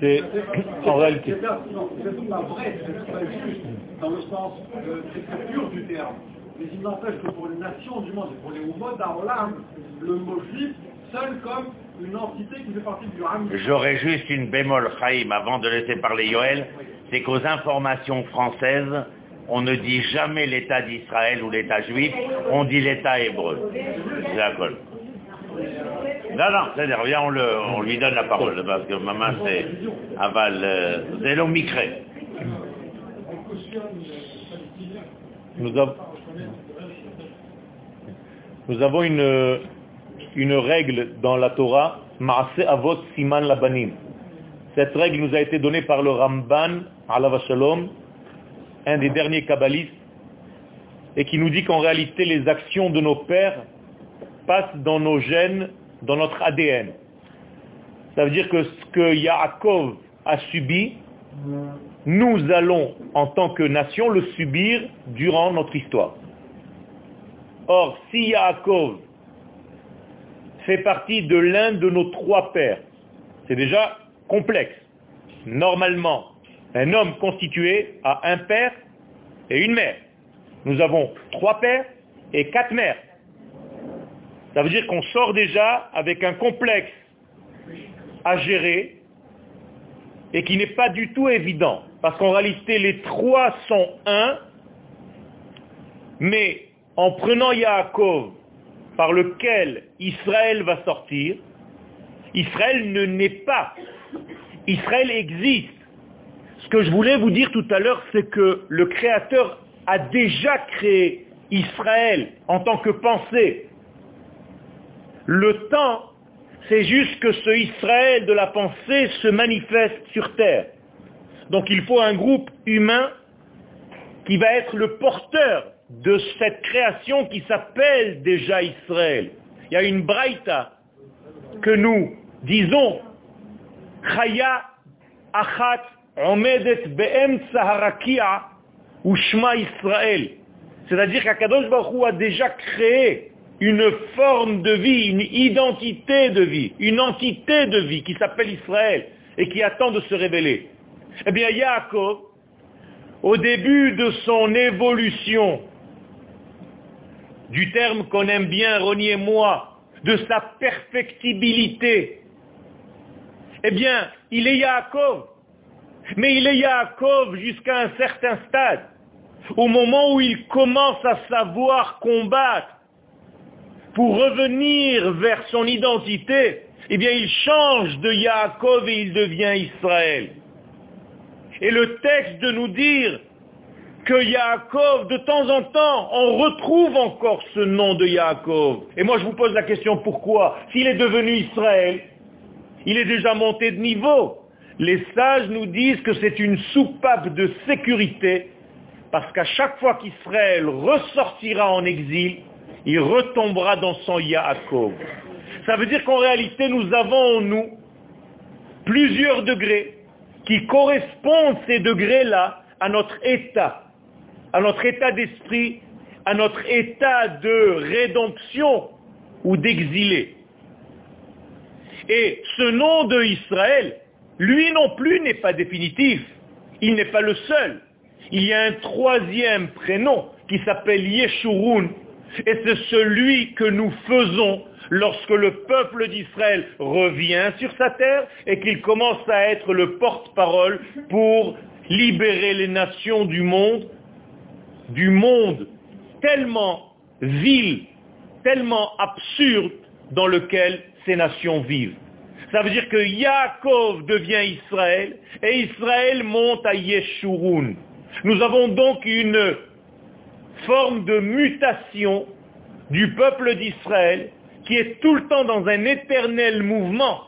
C'est en réalité. C'est pas vrai, c'est pas juste, dans le sens très pur du terme. Mais il n'empêche que pour les nations du monde et pour les Oumod d'Arolam, le mot juif sonne comme une entité qui fait partie du Ram. J'aurais juste une bémol, Chaim, avant de laisser parler Yoel, c'est qu'aux informations françaises, on ne dit jamais l'État d'Israël ou l'État juif, on dit l'État hébreu. D'accord. Non, non, c'est-à-dire, viens, on, le, on lui donne la parole, parce que maman, c'est aval, euh, micré. Nous, av nous avons une, une règle dans la Torah, Maase Avot Siman Labanim. Cette règle nous a été donnée par le Ramban, Alav Shalom, un des derniers kabbalistes, et qui nous dit qu'en réalité, les actions de nos pères passent dans nos gènes, dans notre ADN. Ça veut dire que ce que Yaakov a subi, nous allons, en tant que nation, le subir durant notre histoire. Or, si Yaakov fait partie de l'un de nos trois pères, c'est déjà complexe. normalement, un homme constitué a un père et une mère. Nous avons trois pères et quatre mères. Ça veut dire qu'on sort déjà avec un complexe à gérer et qui n'est pas du tout évident. Parce qu'en réalité, les trois sont un, mais en prenant Yaakov, par lequel Israël va sortir, Israël ne naît pas. Israël existe. Ce que je voulais vous dire tout à l'heure, c'est que le Créateur a déjà créé Israël en tant que pensée. Le temps, c'est juste que ce Israël de la pensée se manifeste sur terre. Donc il faut un groupe humain qui va être le porteur de cette création qui s'appelle déjà Israël. Il y a une braïta que nous disons, Chaya Achat Omedet Be'em Harakia Ushma Israël. C'est-à-dire qu'Akadosh Baruch a déjà créé une forme de vie, une identité de vie, une entité de vie qui s'appelle Israël et qui attend de se révéler. Eh bien, Yaakov, au début de son évolution, du terme qu'on aime bien, renier moi, de sa perfectibilité, eh bien, il est Yaakov. Mais il est Yaakov jusqu'à un certain stade. Au moment où il commence à savoir combattre pour revenir vers son identité, eh bien, il change de Yaakov et il devient Israël. Et le texte de nous dire que Yaakov, de temps en temps, on retrouve encore ce nom de Yaakov. Et moi je vous pose la question pourquoi? S'il est devenu Israël, il est déjà monté de niveau. Les sages nous disent que c'est une soupape de sécurité, parce qu'à chaque fois qu'Israël ressortira en exil, il retombera dans son Yaakov. Ça veut dire qu'en réalité, nous avons en nous plusieurs degrés qui correspondent ces degrés-là à notre état, à notre état d'esprit, à notre état de rédemption ou d'exilé. Et ce nom de Israël, lui non plus n'est pas définitif. Il n'est pas le seul. Il y a un troisième prénom qui s'appelle Yeshurun. Et c'est celui que nous faisons lorsque le peuple d'Israël revient sur sa terre et qu'il commence à être le porte-parole pour libérer les nations du monde, du monde tellement vil, tellement absurde dans lequel ces nations vivent. Ça veut dire que Yaakov devient Israël et Israël monte à Yeshurun. Nous avons donc une forme de mutation du peuple d'Israël qui est tout le temps dans un éternel mouvement,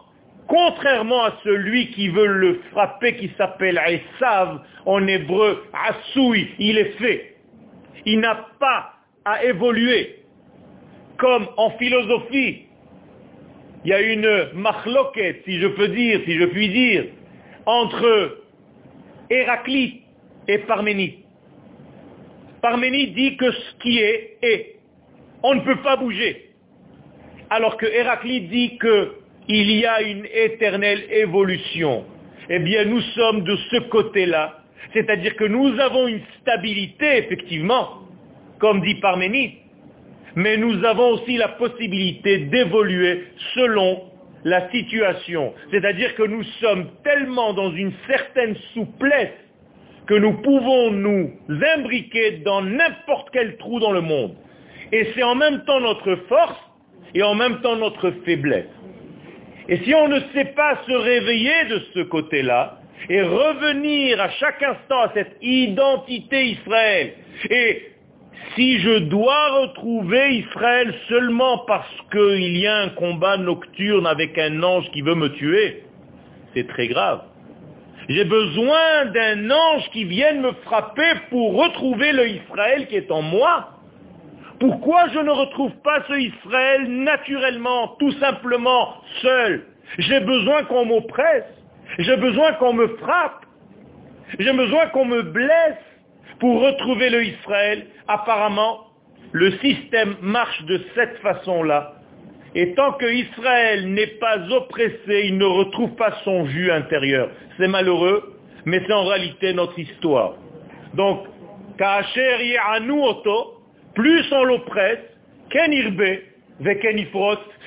contrairement à celui qui veut le frapper, qui s'appelle Esav, en hébreu, Asoui, il est fait. Il n'a pas à évoluer. Comme en philosophie, il y a une machloquette, si je peux dire, si je puis dire, entre Héraclite et Parménide. Parménide dit que ce qui est, est. On ne peut pas bouger. Alors que Héraclite dit qu'il y a une éternelle évolution. Eh bien, nous sommes de ce côté-là. C'est-à-dire que nous avons une stabilité, effectivement, comme dit Parménide, mais nous avons aussi la possibilité d'évoluer selon la situation. C'est-à-dire que nous sommes tellement dans une certaine souplesse que nous pouvons nous imbriquer dans n'importe quel trou dans le monde. Et c'est en même temps notre force et en même temps notre faiblesse. Et si on ne sait pas se réveiller de ce côté-là et revenir à chaque instant à cette identité Israël et si je dois retrouver Israël seulement parce qu'il y a un combat nocturne avec un ange qui veut me tuer, c'est très grave. J'ai besoin d'un ange qui vienne me frapper pour retrouver le Israël qui est en moi. Pourquoi je ne retrouve pas ce Israël naturellement, tout simplement, seul? J'ai besoin qu'on m'oppresse. J'ai besoin qu'on me frappe. J'ai besoin qu'on me blesse pour retrouver le Israël, apparemment, le système marche de cette façon-là. Et tant que Israël n'est pas oppressé, il ne retrouve pas son jus intérieur. C'est malheureux, mais c'est en réalité notre histoire. Donc, Kacher Oto, plus on l'oppresse, Ken Irbe, Veken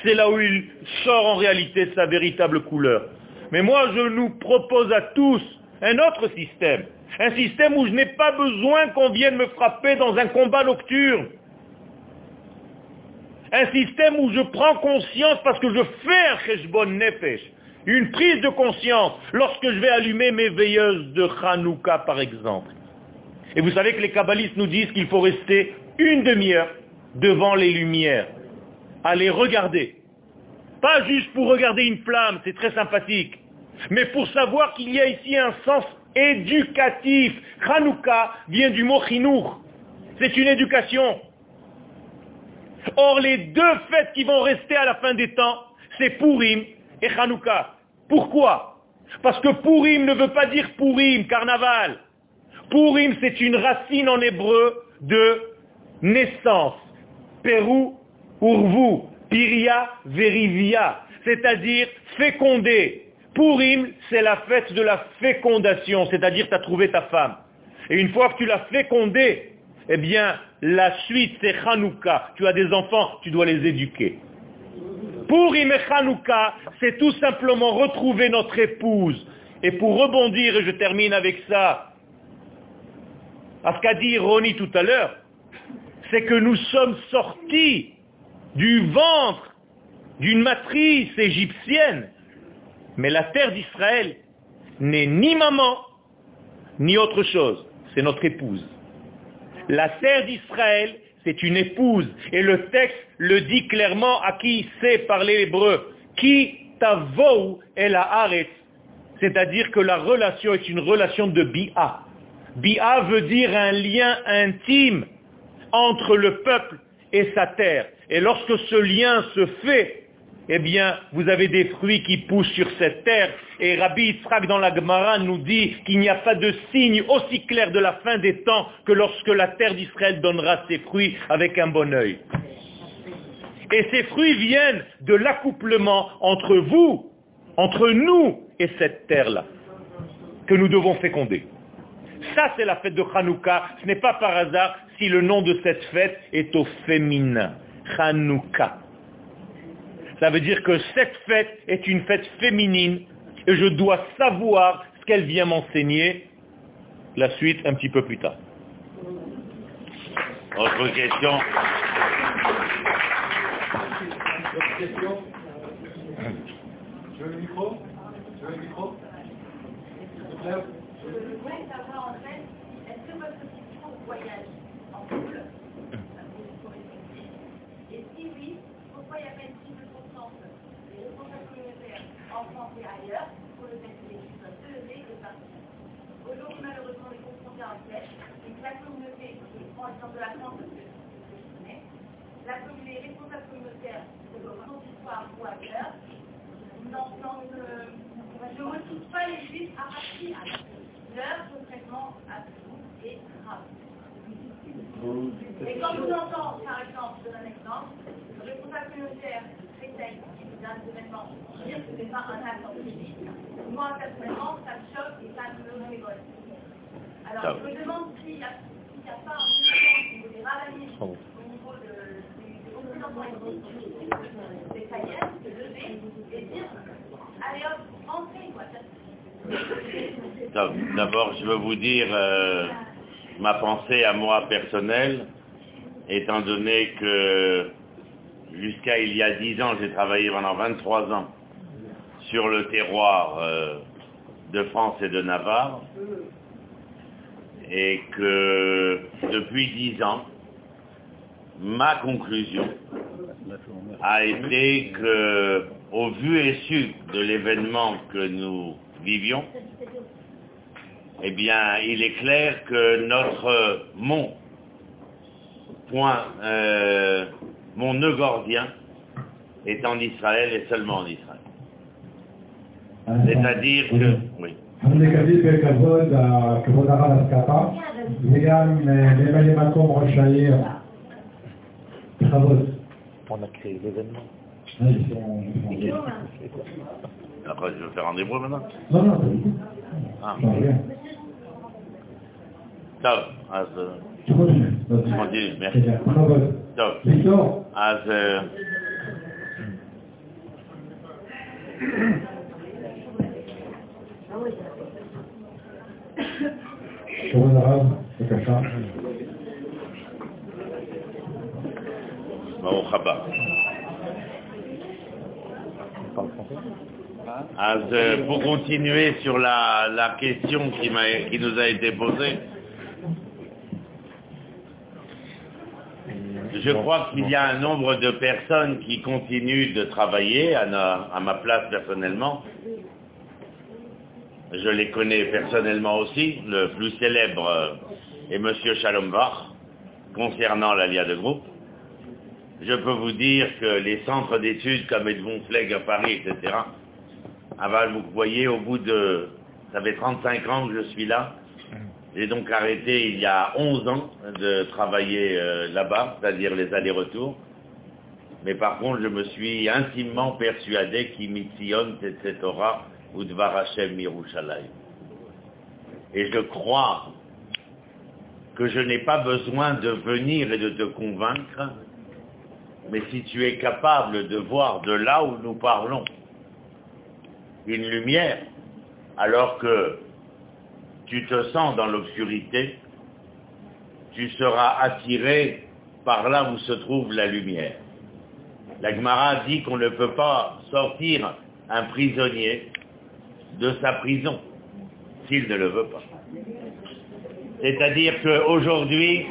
c'est là où il sort en réalité sa véritable couleur. Mais moi, je nous propose à tous un autre système. Un système où je n'ai pas besoin qu'on vienne me frapper dans un combat nocturne. Un système où je prends conscience parce que je fais un cheshbon nefesh. Une prise de conscience lorsque je vais allumer mes veilleuses de Hanouka, par exemple. Et vous savez que les kabbalistes nous disent qu'il faut rester une demi-heure devant les lumières, à les regarder. Pas juste pour regarder une flamme, c'est très sympathique, mais pour savoir qu'il y a ici un sens éducatif. Hanouka vient du mot chinour. C'est une éducation. Or, les deux fêtes qui vont rester à la fin des temps, c'est Purim et Hanouka. Pourquoi? Parce que Purim ne veut pas dire Purim, carnaval. Purim, c'est une racine en hébreu de naissance. Pérou, Urvu, Piria, Verivia, c'est-à-dire fécondé. Purim, c'est la fête de la fécondation, c'est-à-dire tu as trouvé ta femme. Et une fois que tu l'as fécondée, eh bien, la suite, c'est Hanouka. Tu as des enfants, tu dois les éduquer. Purim et Hanouka, c'est tout simplement retrouver notre épouse. Et pour rebondir, et je termine avec ça, à ce qu'a dit Ronnie tout à l'heure, c'est que nous sommes sortis du ventre d'une matrice égyptienne. Mais la terre d'Israël n'est ni maman, ni autre chose. C'est notre épouse. La terre d'Israël, c'est une épouse. Et le texte le dit clairement à qui sait parler hébreu. Qui tavou et la aret. C'est-à-dire que la relation est une relation de bi'a. Bi'a veut dire un lien intime entre le peuple et sa terre. Et lorsque ce lien se fait, eh bien, vous avez des fruits qui poussent sur cette terre. Et Rabbi Yitzhak dans la Gemara nous dit qu'il n'y a pas de signe aussi clair de la fin des temps que lorsque la terre d'Israël donnera ses fruits avec un bon œil. Et ces fruits viennent de l'accouplement entre vous, entre nous et cette terre-là, que nous devons féconder. Ça, c'est la fête de Hanouka. Ce n'est pas par hasard si le nom de cette fête est au féminin. Hanouka. Ça veut dire que cette fête est une fête féminine et je dois savoir ce qu'elle vient m'enseigner. La suite un petit peu plus tard. Autre question. Autre question. Je veux le micro? Je veux le micro? Je voulais savoir en fait, est-ce que votre question voyage en couple Et si oui, pourquoi il n'y a pas une prise de conscience des responsables communautaires en France et ailleurs pour le fait que les chiffres soient élevés et partir Aujourd'hui, malheureusement, on est confronté à un piège, et que la communauté, je prends l'exemple de la France parce que c'est ce que je connais, la communauté, les responsables communautaires de ou ailleurs, je ne retrouve pas les juifs à partir leur traitement à tout est grave. Et quand vous entend, par exemple, je donne un exemple, le responsable communautaire chrétien qui vous donne des événements, dire que ce n'est pas un acte antisémite, moi, personnellement, ça me choque et ça me rigole. Alors, je me demande s'il n'y a, a, pas un mouvement au niveau des de, D'abord, je veux vous dire euh, ma pensée à moi personnelle, étant donné que jusqu'à il y a 10 ans, j'ai travaillé pendant 23 ans sur le terroir euh, de France et de Navarre, et que depuis 10 ans, ma conclusion a été que, au vu et su de l'événement que nous vivions, eh bien, il est clair que notre mont, point, euh, mon nœud gordien, est en Israël et seulement en Israël. C'est-à-dire que, oui. בכבוד. On a créé l'événement. Ah, ils sont... ils sont- Après, je veux faire en hébreu maintenant Non, non, pas du tout. Ah. Non, rien. טוב, אז אה, Tu continues. Vas-y. continue, Très merci. bien. Bravo. טוב, Victor אז אה, כבוד הרב, בבקשה. pour continuer sur la, question qui, nous a été posée, je crois qu'il y a un nombre de personnes qui continuent de travailler à, ma place personnellement. Je les connais personnellement aussi. Le plus célèbre euh, est M. Chalombach, concernant l'allié de groupe. Je peux vous dire que les centres d'études comme Edmond Flegg à Paris, etc., Aval, vous voyez, au bout de... Ça fait 35 ans que je suis là. J'ai donc arrêté il y a 11 ans de travailler euh, là-bas, c'est-à-dire les allers-retours. Mais par contre, je me suis intimement persuadé qu'Imitzion, etc., ou Dvar Hashem. Et je crois que je n'ai pas besoin de venir et de te convaincre, mais si tu es capable de voir de là où nous parlons une lumière, alors que tu te sens dans l'obscurité, tu seras attiré par là où se trouve la lumière. La Gemara dit qu'on ne peut pas sortir un prisonnier de sa prison s'il ne le veut pas. C'est-à-dire qu'aujourd'hui,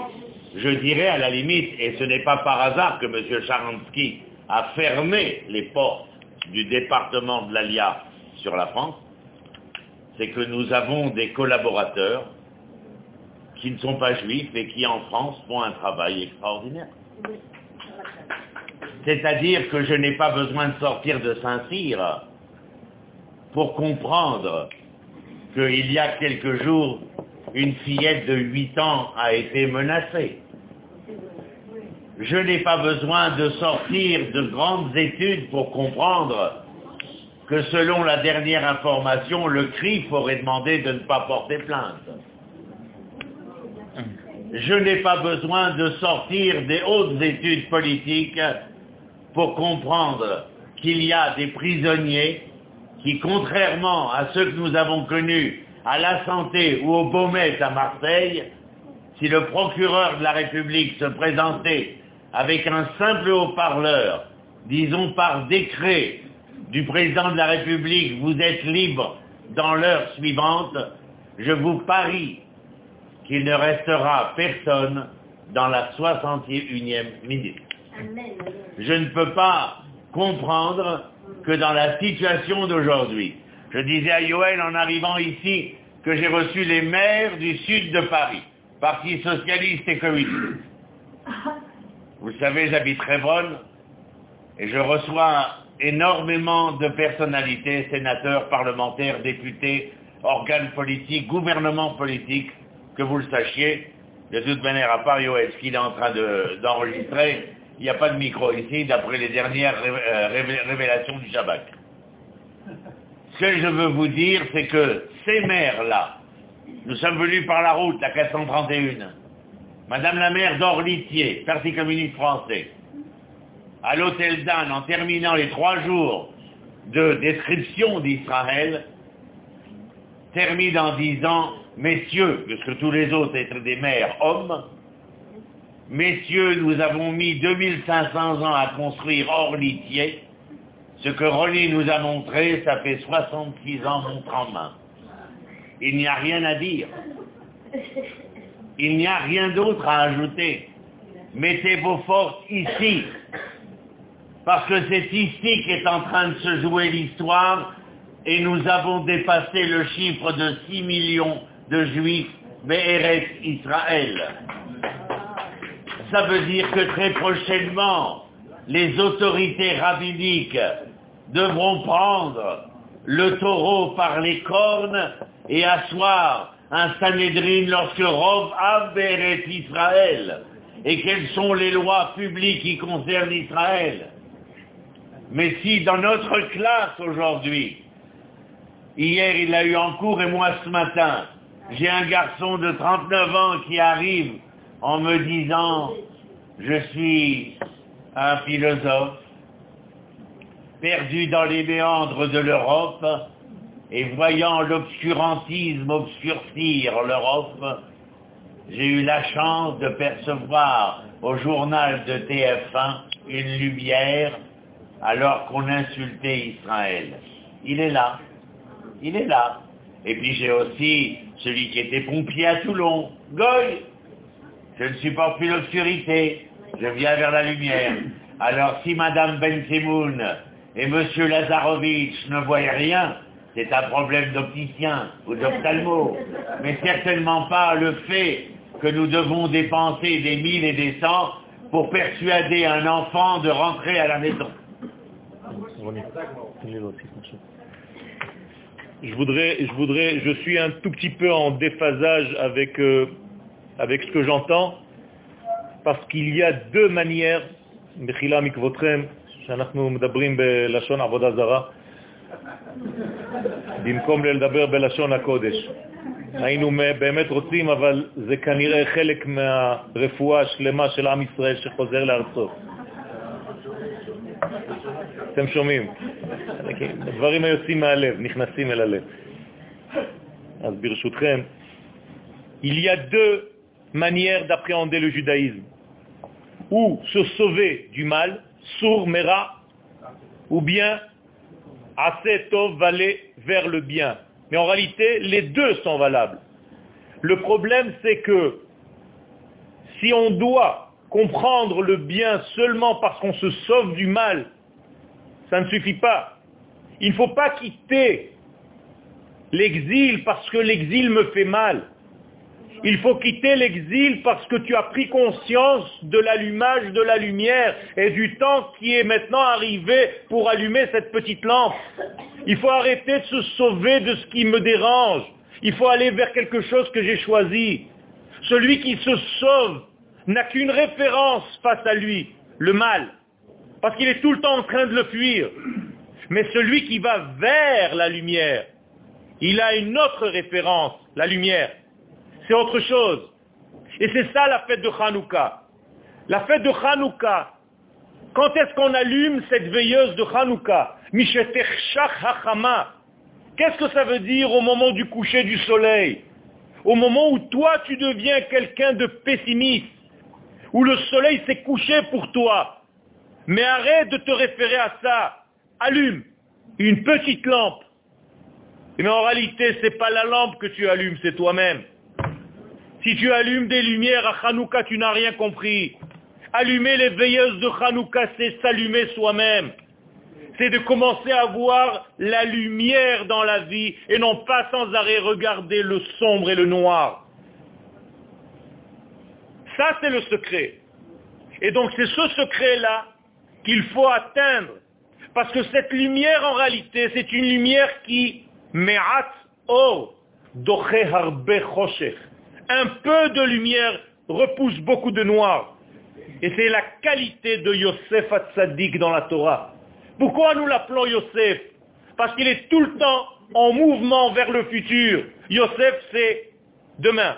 je dirais à la limite, et ce n'est pas par hasard que M. Charansky a fermé les portes du département de l'ALIA sur la France, c'est que nous avons des collaborateurs qui ne sont pas juifs et qui en France font un travail extraordinaire. C'est-à-dire que je n'ai pas besoin de sortir de Saint-Cyr pour comprendre qu'il y a quelques jours, une fillette de 8 ans a été menacée. Je n'ai pas besoin de sortir de grandes études pour comprendre que selon la dernière information, le CRIF aurait demandé de ne pas porter plainte. Je n'ai pas besoin de sortir des hautes études politiques pour comprendre qu'il y a des prisonniers qui, contrairement à ceux que nous avons connus à la santé ou au Beaumet à Marseille, si le procureur de la République se présentait avec un simple haut-parleur, disons par décret du président de la République, vous êtes libre dans l'heure suivante, je vous parie qu'il ne restera personne dans la 61e minute. Je ne peux pas comprendre que dans la situation d'aujourd'hui, je disais à Yoel en arrivant ici que j'ai reçu les maires du sud de Paris, Parti socialiste et communiste. Vous savez, j'habite Rébonne et je reçois énormément de personnalités, sénateurs, parlementaires, députés, organes politiques, gouvernements politiques, que vous le sachiez. De toute manière, à part Yoel, ce qu'il est en train de- d'enregistrer, il n'y a pas de micro ici, d'après les dernières euh, révé- révélations du Shabbat. Ce que je veux vous dire, c'est que ces maires-là, nous sommes venus par la route, la 431, Madame la maire d'Orlitier, Parti communiste français, à l'hôtel d'Anne, en terminant les trois jours de description d'Israël, termine en disant, messieurs, puisque tous les autres étaient des maires hommes, messieurs, nous avons mis 2500 ans à construire Orlitier, ce que René nous a montré, ça fait 66 ans montre en main. Il n'y a rien à dire. Il n'y a rien d'autre à ajouter. Mettez vos forces ici. Parce que c'est ici qu'est en train de se jouer l'histoire et nous avons dépassé le chiffre de 6 millions de juifs Béhéret Israël. Ça veut dire que très prochainement, les autorités rabbiniques devront prendre le taureau par les cornes et asseoir un Sanhédrin lorsque Rov Béhéret Israël. Et quelles sont les lois publiques qui concernent Israël? Mais si dans notre classe aujourd'hui, hier il a eu en cours et moi ce matin, j'ai un garçon de 39 ans qui arrive en me disant, je suis un philosophe, perdu dans les méandres de l'Europe, et voyant l'obscurantisme obscurcir l'Europe, j'ai eu la chance de percevoir au journal de TF1 une lumière alors qu'on insultait Israël. Il est là. Il est là. Et puis j'ai aussi celui qui était pompier à Toulon, Goy. Je ne supporte plus l'obscurité. Je viens vers la lumière. Alors si Madame Ben et Monsieur Lazarovitch ne voyaient rien, c'est un problème d'opticien ou d'ophtalmo, mais certainement pas le fait que nous devons dépenser des mille et des cents pour persuader un enfant de rentrer à la maison. Je voudrais, je voudrais, je suis un tout petit peu en déphasage avec, euh, avec ce que j'entends, parce qu'il y a deux manières, במקום לדבר בלשון הקודש. היינו באמת רוצים, אבל זה כנראה חלק מהרפואה השלמה של עם ישראל שחוזר לארצו. אתם שומעים? דברים היוצאים מהלב, נכנסים אל הלב. אז ברשותכם, il y a deux manières d'appréhender le judaïsme. Ou se sauver du mal, sour, mera, ou bien assez tov, valer vers le bien. Mais en réalité, les deux sont valables. Le problème, c'est que si on doit comprendre le bien seulement parce qu'on se sauve du mal, ça ne suffit pas. Il ne faut pas quitter l'exil parce que l'exil me fait mal. Il faut quitter l'exil parce que tu as pris conscience de l'allumage de la lumière et du temps qui est maintenant arrivé pour allumer cette petite lampe. Il faut arrêter de se sauver de ce qui me dérange. Il faut aller vers quelque chose que j'ai choisi. Celui qui se sauve n'a qu'une référence face à lui, le mal. Parce qu'il est tout le temps en train de le fuir. Mais celui qui va vers la lumière, il a une autre référence, la lumière. C'est autre chose. Et c'est ça la fête de Hanouka. La fête de Hanouka, quand est-ce qu'on allume cette veilleuse de Hanouka? Qu'est-ce que ça veut dire au moment du coucher du soleil? Au moment où toi tu deviens quelqu'un de pessimiste, où le soleil s'est couché pour toi. Mais arrête de te référer à ça. Allume une petite lampe. Mais en réalité, ce n'est pas la lampe que tu allumes, c'est toi-même. Si tu allumes des lumières à Hanouka, tu n'as rien compris. Allumer les veilleuses de Hanouka, c'est s'allumer soi-même. C'est de commencer à voir la lumière dans la vie et non pas sans arrêt regarder le sombre et le noir. Ça, c'est le secret. Et donc, c'est ce secret-là qu'il faut atteindre. Parce que cette lumière, en réalité, c'est une lumière qui, me'at or, doche harbe un peu de lumière repousse beaucoup de noir. Et c'est la qualité de Yosef Hatzadik dans la Torah. Pourquoi nous l'appelons Yosef? Parce qu'il est tout le temps en mouvement vers le futur. Yosef, c'est demain.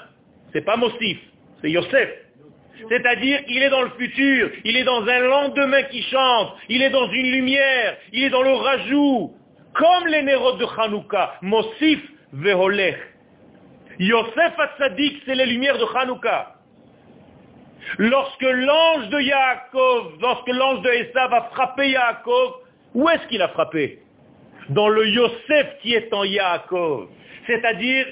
C'est pas Mossif, c'est Yosef. C'est-à-dire qu'il est dans le futur, il est dans un lendemain qui chante, il est dans une lumière, il est dans le rajout, comme les Nérodes de Hanouka, Mossif veholech. Yosef Hatzadik, c'est les lumières de Hanouka. Lorsque l'ange de Yaakov, lorsque l'ange de Esav a frappé Yaakov, où est-ce qu'il a frappé? Dans le Yosef qui est en Yaakov. C'est-à-dire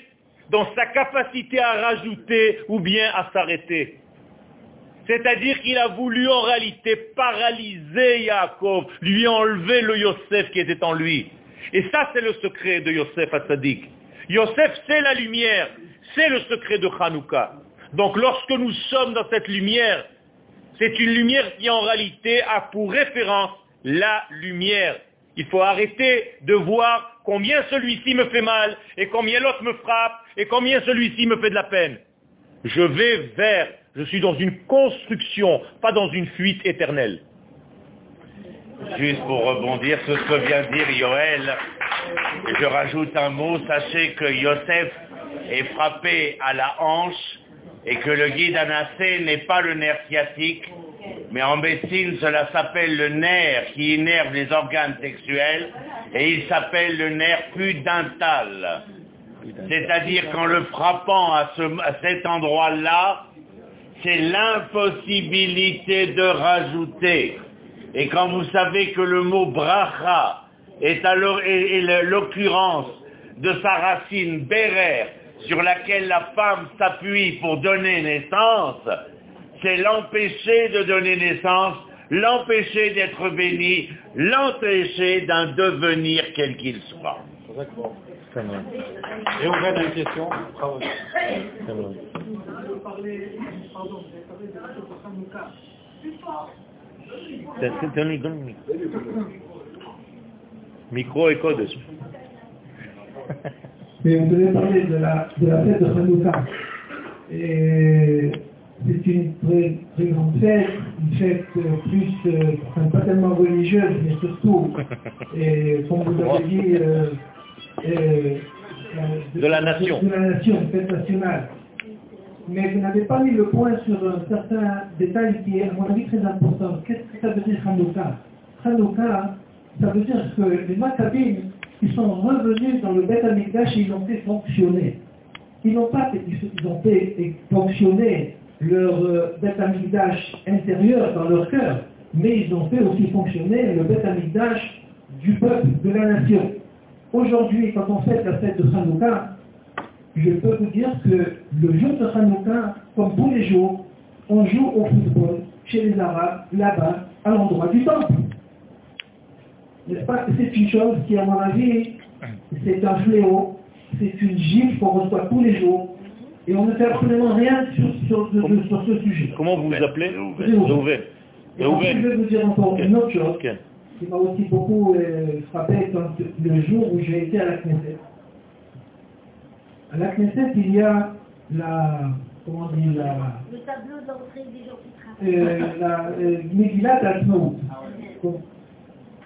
dans sa capacité à rajouter ou bien à s'arrêter. C'est-à-dire qu'il a voulu en réalité paralyser Yaakov, lui enlever le Yosef qui était en lui. Et ça, c'est le secret de Yosef Hatzadik. Yosef, c'est la lumière, c'est le secret de Hanouka. Donc lorsque nous sommes dans cette lumière, c'est une lumière qui en réalité a pour référence la lumière. Il faut arrêter de voir combien celui-ci me fait mal, et combien l'autre me frappe, et combien celui-ci me fait de la peine. Je vais vers, je suis dans une construction, pas dans une fuite éternelle. Juste pour rebondir sur ce que vient de dire Yoël, je rajoute un mot, sachez que Yosef est frappé à la hanche et que le guide anassé n'est pas le nerf sciatique, mais en médecine cela s'appelle le nerf qui innerve les organes sexuels et il s'appelle le nerf pudental. C'est-à-dire qu'en le frappant à cet endroit-là, c'est l'impossibilité de rajouter. Et quand vous savez que le mot bracha est l'occurrence de sa racine bérer, sur laquelle la femme s'appuie pour donner naissance, c'est l'empêcher de donner naissance, l'empêcher d'être béni, l'empêcher d'un devenir quel qu'il soit. Et on va dans une question. Donne-lui, donne-lui. Micro et code. [LAUGHS] Mais on devait parler de la, de la fête de Hanouka. Et c'est une très, très grande fête, une fête euh, plus, euh, enfin, pas tellement religieuse, mais surtout, [LAUGHS] et comme vous avez dit, euh, euh, De la nation. De, la nation, une fête nationale. Mais vous n'avez pas mis le point sur un certain détail qui est, à mon avis, très important. Qu'est-ce que ça veut dire Hanouka? Hanouka, ça veut dire que les Maccabines, ils sont revenus dans le Beth Amikdash et ils ont fait fonctionner. Ils n'ont pas ils ont leur euh, Beth Amikdash intérieur dans leur cœur, mais ils ont fait aussi fonctionner le Beth Amikdash du peuple, de la nation. Aujourd'hui, quand on fête la fête de Hanouka, je peux vous dire que le jour de Hanouka, comme tous les jours, on joue au football chez les Arabes, là-bas, à l'endroit du temple. N'est-ce pas C'est une chose qui, à mon avis, c'est un fléau, c'est une gifle qu'on reçoit tous les jours, et on ne fait absolument rien sur, sur, sur, sur ce sujet. Comment vous vous appelez? Je vais vous dire encore une autre chose qui m'a aussi beaucoup euh, frappé quand, le jour où j'ai été à la Knesset. À la Knesset, il y a la, comment dire, la, Le tableau d'entrée des gens qui travaillent. euh, la euh, Megillat Atzmaout.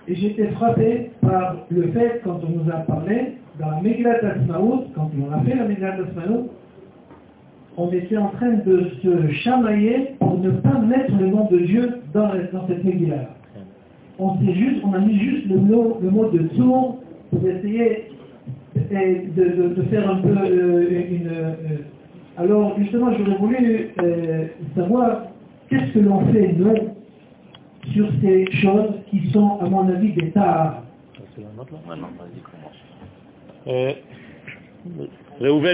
Et j'étais frappé par le fait, quand on nous a parlé, dans la Megillat Atzmaout, quand on a fait la Megillat Atzmaout, on était en train de se chamailler pour ne pas mettre le nom de Dieu dans, dans cette Megillah. On, s'est juste, on a mis juste le mot, le mot de tour pour essayer euh, de, faire un peu euh, une... euh, alors justement, j'aurais voulu euh, savoir qu'est-ce que l'on fait, nous, sur ces choses qui sont, à mon avis, des tares. Euh,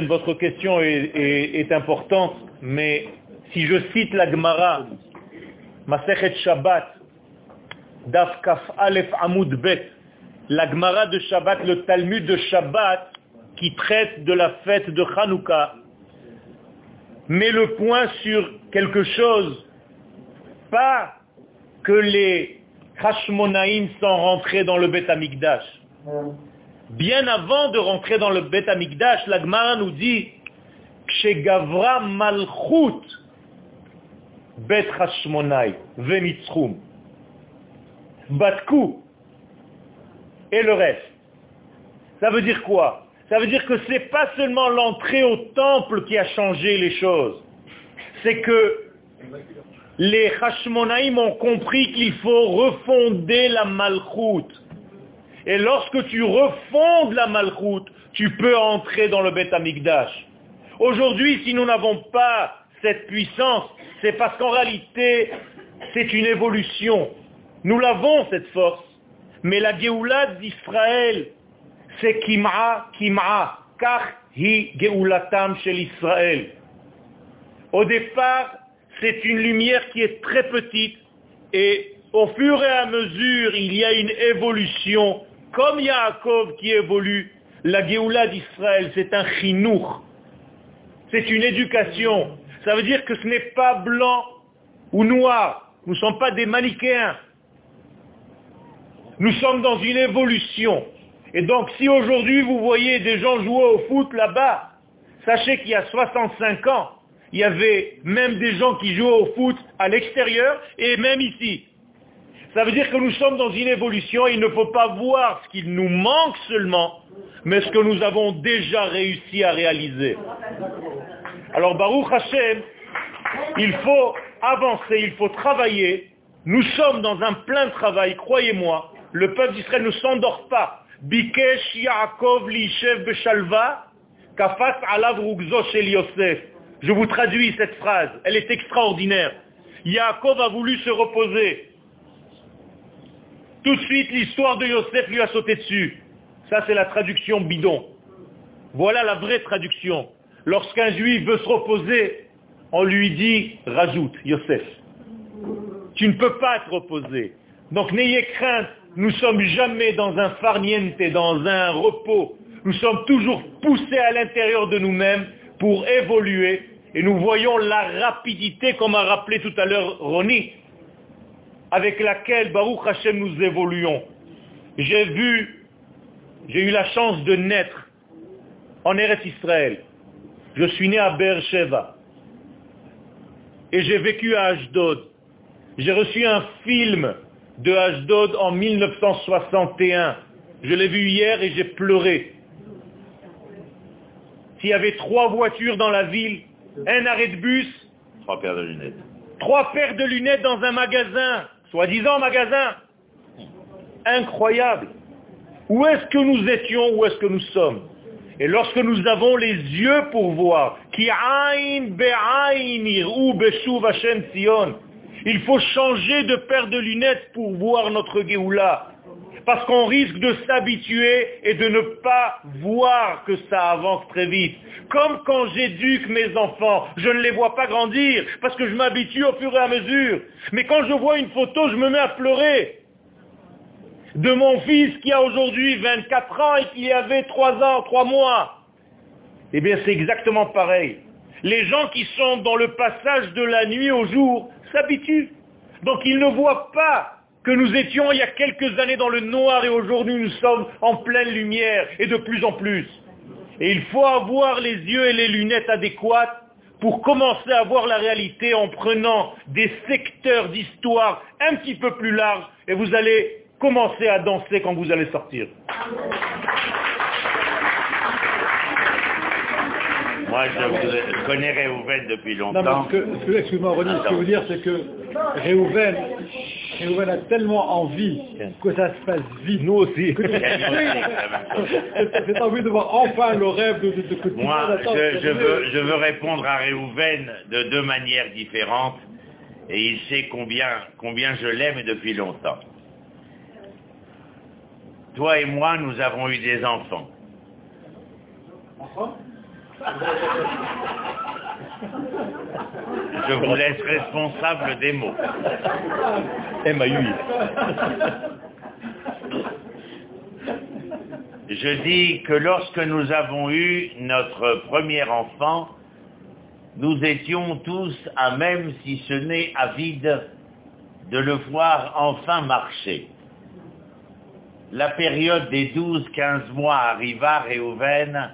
votre question est, est- est importante, mais si je cite la Gemara, Masechet Shabbat, Daf Kaf Aleph Amud Bet, la Gemara de Shabbat, le Talmud de Shabbat, qui traite de la fête de Hanouka, met le point sur quelque chose, pas que les Hashmonaïm sont rentrés dans le Bet Amikdash. Bien avant de rentrer dans le Bet Amikdash, la Gemara nous dit Gavra Malchut Bet Hashmonai Venitzchum Batku et le reste. Ça veut dire quoi? Ça veut dire que ce n'est pas seulement l'entrée au temple qui a changé les choses. C'est que les Hashmonaïm ont compris qu'il faut refonder la Malchut. Et lorsque tu refondes la Malchut, tu peux entrer dans le Bet Amikdash. Aujourd'hui, si nous n'avons pas cette puissance, c'est parce qu'en réalité, c'est une évolution. Nous l'avons, cette force. Mais la Géoula d'Israël, c'est Kim'a, Kim'a, car hi Géoulatam chez. Au départ, c'est une lumière qui est très petite et au fur et à mesure, il y a une évolution. Comme Yaakov qui évolue, la Géoula d'Israël, c'est un chinour. C'est une éducation. Ça veut dire que ce n'est pas blanc ou noir. Nous ne sommes pas des manichéens. Nous sommes dans une évolution. Et donc si aujourd'hui vous voyez des gens jouer au foot là-bas, sachez qu'il y a 65 ans, il y avait même des gens qui jouaient au foot à l'extérieur et même ici. Ça veut dire que nous sommes dans une évolution et il ne faut pas voir ce qu'il nous manque seulement, mais ce que nous avons déjà réussi à réaliser. Alors Baruch Hashem, il faut avancer, il faut travailler. Nous sommes dans un plein travail, croyez-moi. Le peuple d'Israël ne s'endort pas. Bikesh Yaakov Beshalva, Kafat Alav Shel Yosef. Je vous traduis cette phrase, elle est extraordinaire. Yaakov a voulu se reposer. Tout de suite, l'histoire de Yosef lui a sauté dessus. Ça, c'est la traduction bidon. Voilà la vraie traduction. Lorsqu'un juif veut se reposer, on lui dit, rajoute, Yosef. Tu ne peux pas te reposer. Donc n'ayez crainte, nous sommes jamais dans un farniente, dans un repos. Nous sommes toujours poussés à l'intérieur de nous-mêmes pour évoluer. Et nous voyons la rapidité, comme a rappelé tout à l'heure Ronnie, avec laquelle Baruch Hashem nous évoluons. J'ai vu, j'ai eu la chance de naître en Eretz Israël. Je suis né à Beersheba. Et j'ai vécu à Ashdod. J'ai reçu un film de Ashdod en 1961. Je l'ai vu hier et j'ai pleuré. S'il y avait trois voitures dans la ville, un arrêt de bus, Trois paires de lunettes. trois paires de lunettes dans un magasin, soi-disant magasin. Incroyable. Où est-ce que nous étions, où est-ce que nous sommes? Et lorsque nous avons les yeux pour voir, Hashem Tzion, il faut changer de paire de lunettes pour voir notre Géoula. Parce qu'on risque de s'habituer et de ne pas voir que ça avance très vite. Comme quand j'éduque mes enfants, je ne les vois pas grandir parce que je m'habitue au fur et à mesure. Mais quand je vois une photo, je me mets à pleurer. De mon fils qui a aujourd'hui 24 ans et qui avait 3 ans, 3 mois. Eh bien c'est exactement pareil. Les gens qui sont dans le passage de la nuit au jour s'habituent. Donc ils ne voient pas que nous étions il y a quelques années dans le noir et aujourd'hui nous sommes en pleine lumière et de plus en plus. Et il faut avoir les yeux et les lunettes adéquates pour commencer à voir la réalité en prenant des secteurs d'histoire un petit peu plus larges et vous allez commencer à danser quand vous allez sortir. Moi, je, connais Réhouven depuis Non, mais longtemps. ce que, ce que- excuse-moi Ronnie, ce que je veux dire c'est que Réhouven, Réhouven a tellement envie que ça se passe vite. Nous aussi. [LAUGHS] C'est envie de voir enfin le rêve de, de, Moi, je, je veux, je veux répondre à Réhouven de deux manières différentes, et il sait combien, combien je l'aime depuis longtemps. Toi et moi, nous avons eu des enfants? Je vous laisse responsable des mots. MAUI. Je dis que lorsque nous avons eu notre premier enfant, nous étions tous à même, si ce n'est avides, de le voir enfin marcher. La période des 12-15 mois arriva, Réhouven,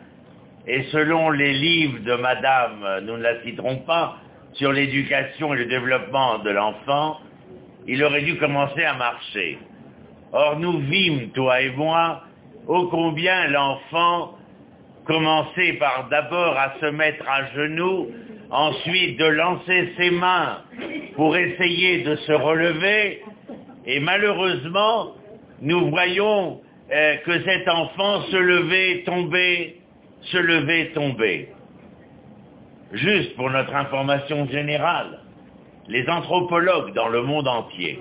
et selon les livres de Madame, nous ne la citerons pas, sur l'éducation et le développement de l'enfant, il aurait dû commencer à marcher. Or, nous vîmes, toi et moi, ô combien l'enfant commençait par d'abord à se mettre à genoux, ensuite de lancer ses mains pour essayer de se relever, et malheureusement, nous voyons euh, que cet enfant se levait, tombait, se levait, tombait. Juste pour notre information générale, les anthropologues dans le monde entier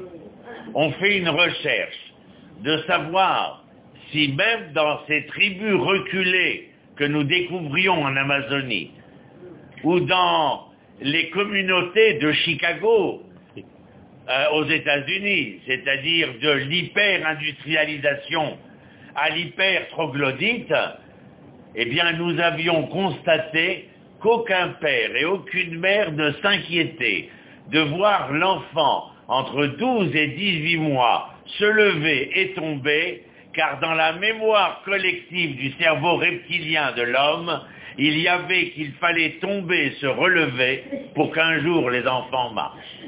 ont fait une recherche de savoir si même dans ces tribus reculées que nous découvrions en Amazonie, ou dans les communautés de Chicago euh, aux États-Unis, c'est-à-dire de l'hyper-industrialisation à l'hyper-troglodyte, eh bien nous avions constaté qu'aucun père et aucune mère ne s'inquiétait de voir l'enfant entre 12 et 18 mois se lever et tomber, car dans la mémoire collective du cerveau reptilien de l'homme, il y avait qu'il fallait tomber, se relever, pour qu'un jour les enfants marchent.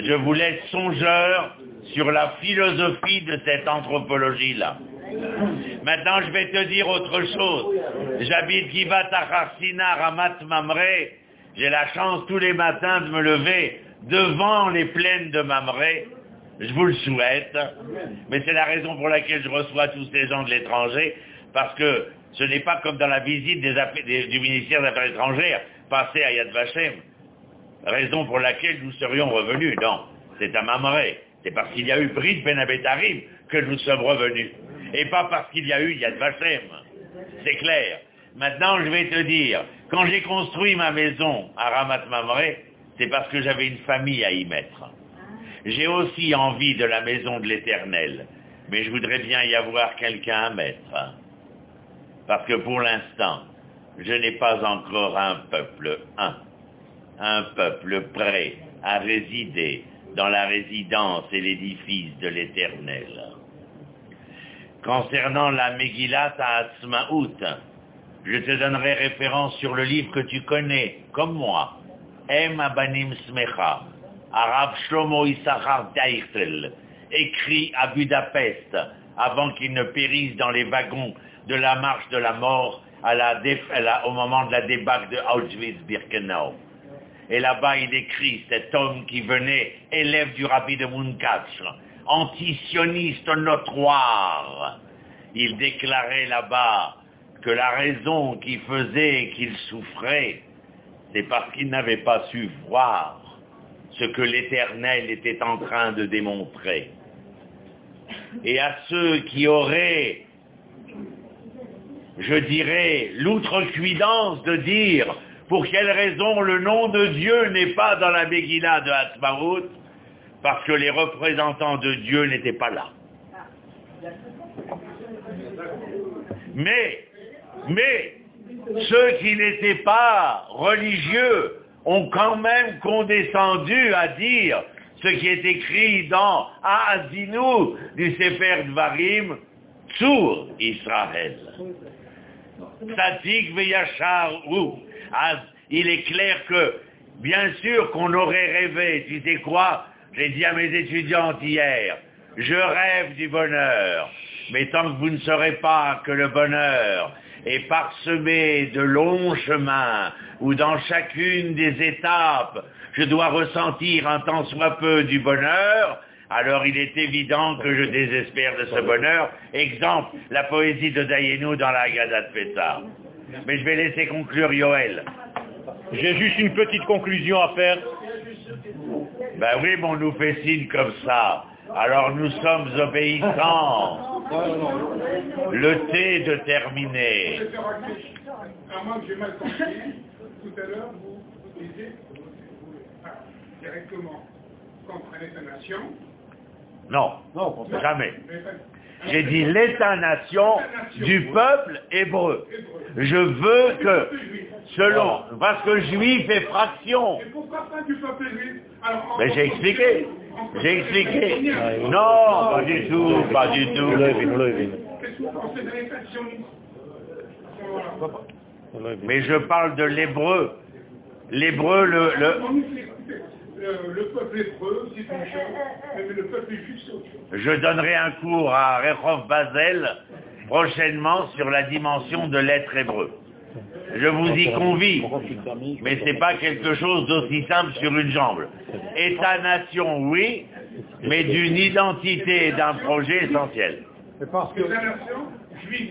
je vous laisse songeur sur la philosophie de cette anthropologie-là. Maintenant, je vais te dire autre chose. J'habite Givat Acharsina Ramat Mamre. J'ai la chance tous les matins de me lever devant les plaines de Mamre. Je vous le souhaite. Mais c'est la raison pour laquelle je reçois tous ces gens de l'étranger, parce que ce n'est pas comme dans la visite du ministère des Affaires étrangères, passer à Yad Vashem. Raison pour laquelle nous serions revenus. Non, c'est à Mamre. C'est parce qu'il y a eu Brit Ben Abetarim que nous sommes revenus. Et pas parce qu'il y a eu Yad Vashem. C'est clair. Maintenant, je vais te dire, quand j'ai construit ma maison à Ramat Mamre, c'est parce que j'avais une famille à y mettre. J'ai aussi envie de la maison de l'éternel, mais je voudrais bien y avoir quelqu'un à mettre. Parce que pour l'instant, je n'ai pas encore un peuple un, un peuple prêt à résider dans la résidence et l'édifice de l'éternel. Concernant la Megillat à Atzmaout, je te donnerai référence sur le livre que tu connais, comme moi, Em Abanim Smecha, Arabe Shlomo Issachar écrit à Budapest avant qu'il ne périsse dans les wagons de la marche de la mort au moment de la débâcle de Auschwitz-Birkenau. Et là-bas, il écrit, cet homme qui venait, élève du rabbi de Munkatch, antisioniste notoire. Il déclarait là-bas que la raison qui faisait qu'il souffrait, c'est parce qu'il n'avait pas su voir ce que l'Éternel était en train de démontrer. Et à ceux qui auraient, je dirais, l'outrecuidance de dire pour quelle raison le nom de Dieu n'est pas dans la Megillah de Hatzmaout, parce que les représentants de Dieu n'étaient pas là. Mais, mais, ceux qui n'étaient pas religieux ont quand même condescendu à dire ce qui est écrit dans Aazinu du Sefer Dvarim, sur Israël. Veyachar ou. Az- Il est clair que, bien sûr qu'on aurait rêvé, tu sais quoi J'ai dit à mes étudiantes hier, je rêve du bonheur, mais tant que vous ne saurez pas que le bonheur est parsemé de longs chemins, où dans chacune des étapes, je dois ressentir un tant soit peu du bonheur, alors il est évident que je désespère de ce bonheur. Exemple, la poésie de Dayenu dans la de Pessah. Mais je vais laisser conclure Yoel. J'ai juste une petite conclusion à faire. Ben oui, mais on nous fait signe comme ça. Alors nous sommes obéissants. Le thé de terminer. À moins que j'ai mal compris, tout à l'heure, vous disiez, ah, Non, Non, jamais. J'ai dit l'État-nation du peuple hébreu. Je veux que, selon, parce que juif est fraction. Mais j'ai expliqué. J'ai expliqué. Non, pas du tout, pas du tout. Mais je parle de l'hébreu. L'hébreu, le, le, le peuple hébreu, c'est une chose, mais le peuple juif, c'est autre chose. je donnerai un cours à Rehov Basel prochainement sur la dimension de l'être hébreu. Je vous y convie, mais c'est pas quelque chose d'aussi simple sur une jambe. État-nation, oui, mais d'une identité et d'un projet essentiel. C'est parce que L'État-nation juive.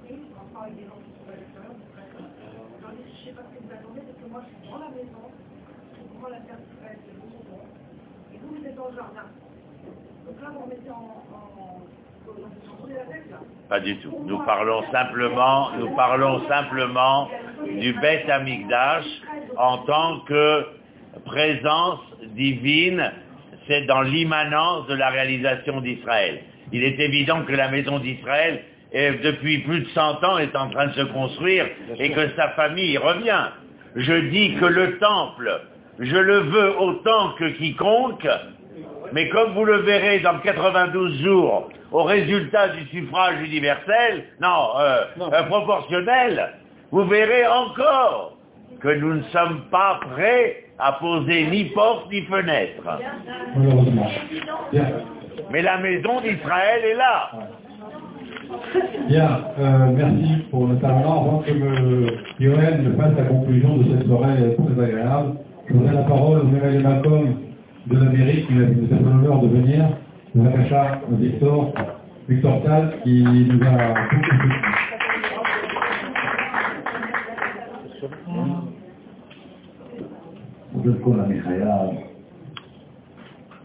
je suis devant la terre d'Israël, c'est le maison, et vous, vous êtes dans le jardin. Donc là, vous remettez en... en... vous changez la tête, là. Pas du tout. Nous parlons simplement, nous parlons simplement du Beth Amikdash en tant que présence divine c'est dans l'immanence de la réalisation d'Israël. Il est évident que la maison d'Israël, depuis plus de 100 ans, est en train de se construire et que sa famille revient. Je dis que le temple, je le veux autant que quiconque, mais comme vous le verrez dans 92 jours, au résultat du suffrage universel, non, euh, euh, proportionnel, vous verrez encore que nous ne sommes pas prêts à poser ni porte ni fenêtre. Mais la maison d'Israël est là. Bien, euh, merci pour talent. Avant que me, Yoel ne fasse la conclusion de cette soirée très agréable, je donnerai la parole au Mireille Macom de l'Amérique qui nous a fait l'honneur de venir, de Nakacha Victor, Victor Tal, qui nous a beaucoup soutenu. קודם כל אני חייב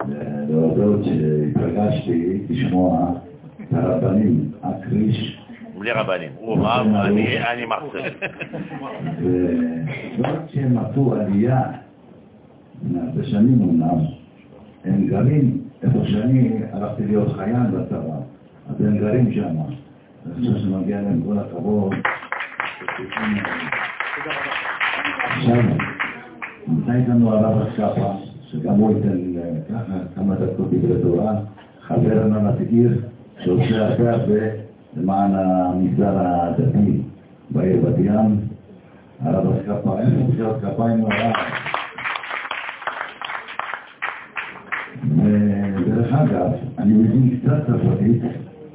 אה, להודות שהתרגשתי לשמוע את הרבנים, אקריש, Les rabbinim. Ou Rav, אני אני מרצה. ולא רק שהם עשו עלייה, הרבה שנים אמנם, הם גרים איפה שאני הלכתי להיות חייל בצבא, אז הם גרים שם. אני חושב שמגיע להם כל הכבוד. עכשיו, נמצא איתנו הרב אסקאפה, שגם הוא ייתן אה, ככה כמה דקות דברי תורה, חבר הנתגיר, שעושה הרבה הרבה למען המגזר הדתי בעיר בת ים. הרב אסקאפה, אין מחיאות כפיים לרב. אני מבין קצת צרפתית,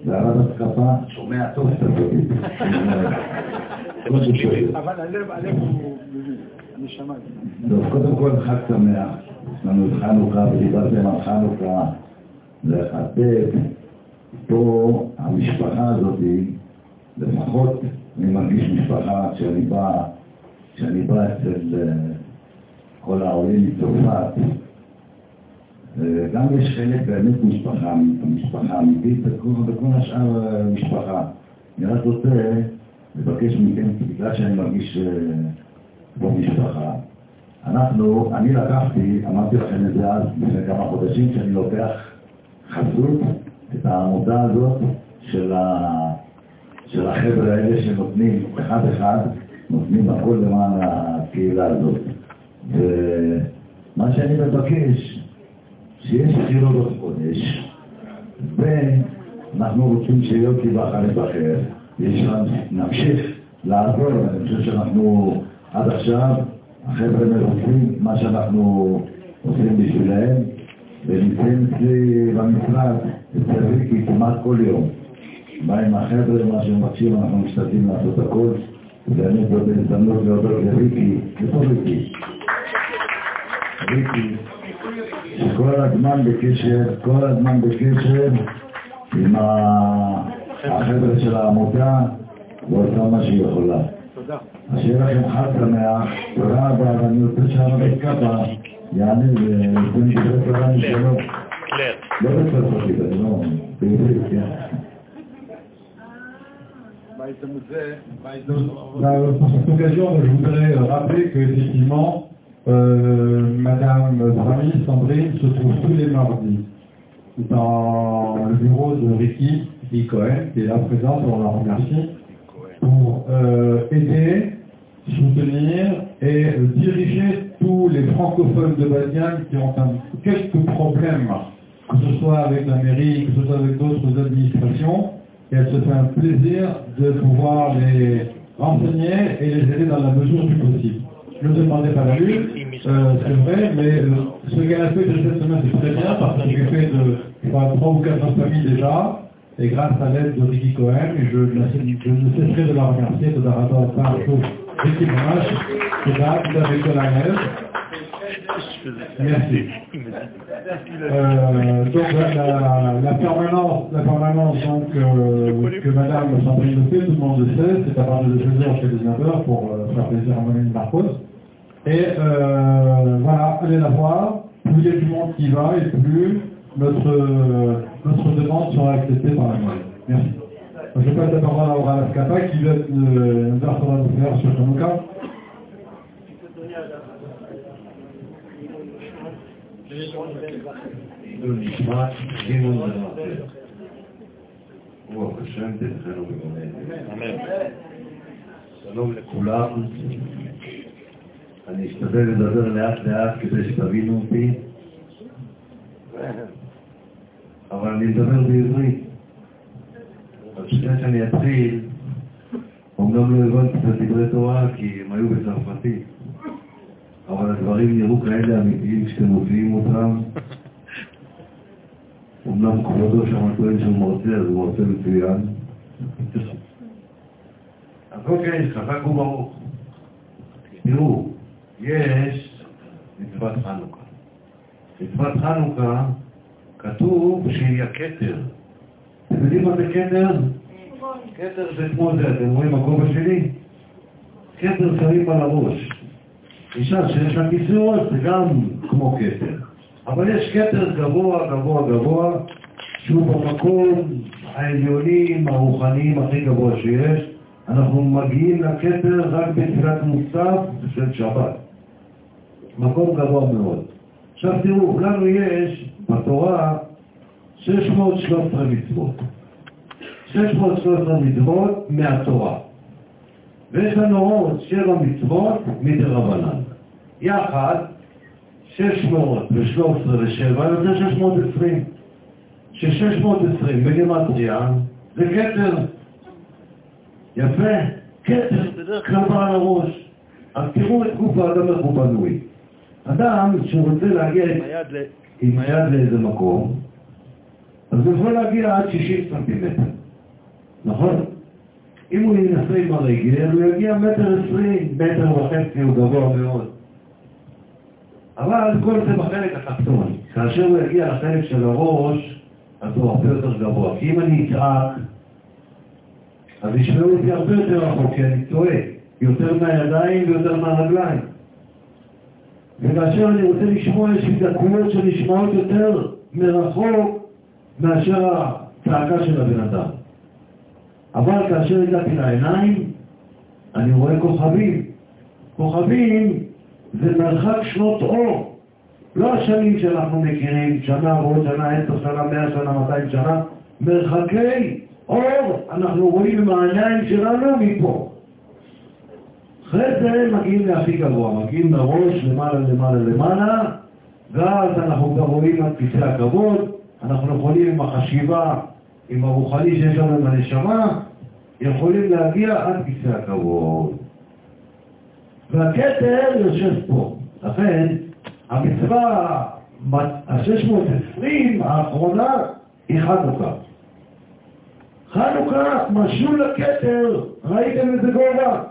והרב אסקאפה שומע טוב צרפתית. אבל הלב, הלב הוא מבין, הנשמה. טוב, קודם כל חג שמח, יש לנו את חנוכה, ודיברתם על חנוכה, לחטט. פה המשפחה הזאת, לפחות אני מרגיש משפחה כשאני בא, כשאני בא אצל אה, כל העולים מצרפת, גם יש חלק באמת משפחה, משפחה אמיתית, וכל השאר אה, משפחה. אני רק רוצה לבקש מכם, בגלל שאני מרגיש אה, כמו משפחה. אנחנו, אני לקחתי, אמרתי לכם את זה אז, לפני כמה חודשים, שאני לוקח חסות, את העמותה הזאת של, ה, של החבר'ה האלה שנותנים אחד-אחד, נותנים הכל למען הקהילה הזאת. ומה שאני מבקש, שיש בחירות עוד חודש, ואנחנו רוצים לבחר, יש לנו, נמשיך לעזור, אני חושב שאנחנו עד עכשיו, החבר'ה מרוצים מה שאנחנו עושים בשבילהם, ונמצאים אצלי במשרד, אצל ריקי כמעט כל יום. בא עם החבר'ה, מה שהם מבקשים, אנחנו משתדלים לעשות הכל, ואני פה בהזדמנות להודות לריקי, איפה ריקי? ריקי, שכל הזמן בקשר, כל הזמן בקשר עם החבר'ה של העמותה, ועושה מה שהיא יכולה. תודה. אז שיהיה לכם חג שמח, תודה רבה, ואני רוצה שהרב קאפה יענה וייתן דברי תורה משלו. לא בצרפתית, אני לא... בעברית, כן. Bah, pour cette occasion, je voudrais euh, rappeler qu'effectivement, euh, Madame Brami Sandrine se trouve tous les mardis dans le bureau de Ricky, qui est là présente, on la remercie, pour euh, aider, soutenir et diriger tous les francophones de Badiane qui ont quelques problèmes, que ce soit avec la mairie, que ce soit avec d'autres administrations, et elle se fait un plaisir de pouvoir les renseigner et les aider dans la mesure du possible. Je ne demandais pas la lune, euh, c'est vrai, mais euh, ce qu'elle a fait de cette semaine, c'est très bien parce qu'il fait de crois, trois ou quatre familles déjà, et grâce à l'aide de Ricky Cohen, je, je ne cesserai de la remercier, de la rapporter par Ricky Monash, qui là, tout avec la neige. Merci. Euh, donc la, la permanence, la permanence donc, euh, que Madame Sandrine fait, tout le monde le sait, c'est à partir de 16h chez 19h pour euh, faire plaisir à Mme Marcos. Et voilà, allez la voir. Plus il y a du monde qui va et plus notre, notre demande sera acceptée par la mairie. Merci. Je passe la parole à Aura Lascapa qui va nous faire sur son cas. אני אשתדל לדבר לאט לאט כדי שתבינו אותי, אבל אני מדבר בעברית. אז לפני שאני אתחיל, אומנם לא הבנתי את דברי תורה כי הם היו בצרפתית, אבל הדברים נראו כאלה אמיתיים כשאתם מופיעים אותם. אומנם כבודו שם טוען שהוא מרצה, אז הוא מרצה מצוין. אז אוקיי, חזק וברוך. תראו, יש מצוות חנוכה. מצוות חנוכה כתוב שהיא הכתר. אתם יודעים מה זה כתר? כתר זה כמו זה, אתם רואים הכובע שלי? כתר שמים על הראש. אישה שיש לה כיסוי זה גם כמו כתר. אבל יש כתר גבוה, גבוה, גבוה, שהוא במקום העליונים, הרוחניים הכי גבוה שיש. אנחנו מגיעים לכתר רק בתפילת מוסף של שבת. מקום גבוה מאוד. עכשיו תראו, לנו יש בתורה 613 מצוות. 613 מצוות מהתורה. ויש לנו עוד שבע מצוות מדרבנן. יחד, 613 ו-7 יוצא 620. ש-620 בגמטריה זה כתר. יפה? כתר בדרך על הראש. אז תראו את גוף האדם איך הוא בנוי. אדם שרוצה להגיע עם היד, לאיזה מקום, אז הוא יכול להגיע עד 60 סנטימטר, נכון? אם הוא ינסה עם הרגל, הוא יגיע מטר עשרים, מטר וחצי, הוא גבוה מאוד. אבל כל זה בחלק התחתון. כאשר הוא יגיע לחלק של הראש, אז הוא הרבה יותר גבוה. כי אם אני אצעק, אז ישמעו אותי הרבה יותר רחוק, כי אני טועה. יותר מהידיים ויותר מהרגליים. וכאשר אני רוצה לשמוע, יש לי דקויות שנשמעות יותר מרחוק מאשר הצעקה של הבן אדם. אבל כאשר הגעתי לעיניים, אני רואה כוכבים. כוכבים זה מרחק שנות אור. לא השנים שאנחנו מכירים, שנה ועוד שנה, עשר שנה, מאה שנה, מאתיים שנה, מרחקי אור אנחנו רואים עם העיניים שלנו מפה. אחרי זה מגיעים להכי גבוה, מגיעים לראש, למעלה, למעלה, למעלה, ואז אנחנו גם רואים על כיסא הכבוד, אנחנו יכולים עם החשיבה, עם הרוחני שיש לנו עם הנשמה, יכולים להגיע עד כיסא הכבוד. והכתר יושב פה. לכן, המצווה ה-620 האחרונה היא חנוכה. חנוכה משול לכתר, ראיתם איזה גובה?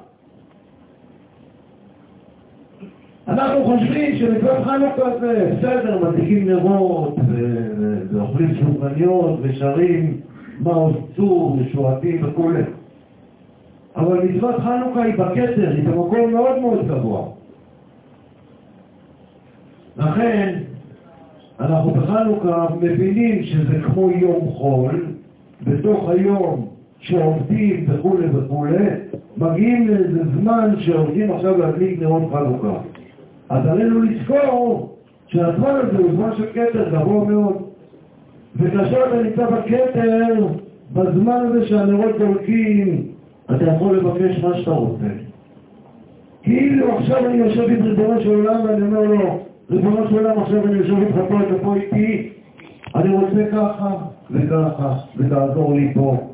אנחנו חושבים שלקראת חנוכה זה בסדר, מדליקים נרות, ואוכלים סופגניות, ושרים מעוז צור, ושועטים וכו'. אבל מצוות חנוכה היא בכתר, היא במקום מאוד מאוד גבוה. לכן, אנחנו בחנוכה מבינים שזה כמו יום חול, בתוך היום שעובדים וכו' וכו', מגיעים לאיזה זמן שעובדים עכשיו להדליק נרות חנוכה. אז עלינו לזכור שהזמן הזה הוא זמן של כתר גבוה מאוד. וכאשר אתה נמצא בכתר, בזמן הזה שהנרות דולקים, אתה יכול לבקש מה שאתה רוצה. כאילו עכשיו אני יושב עם ריבונו של עולם ואני אומר לו, ריבונו של עולם עכשיו אני יושב איתך פה, אתה פה איתי, אני רוצה ככה וככה, ותעזור לי פה.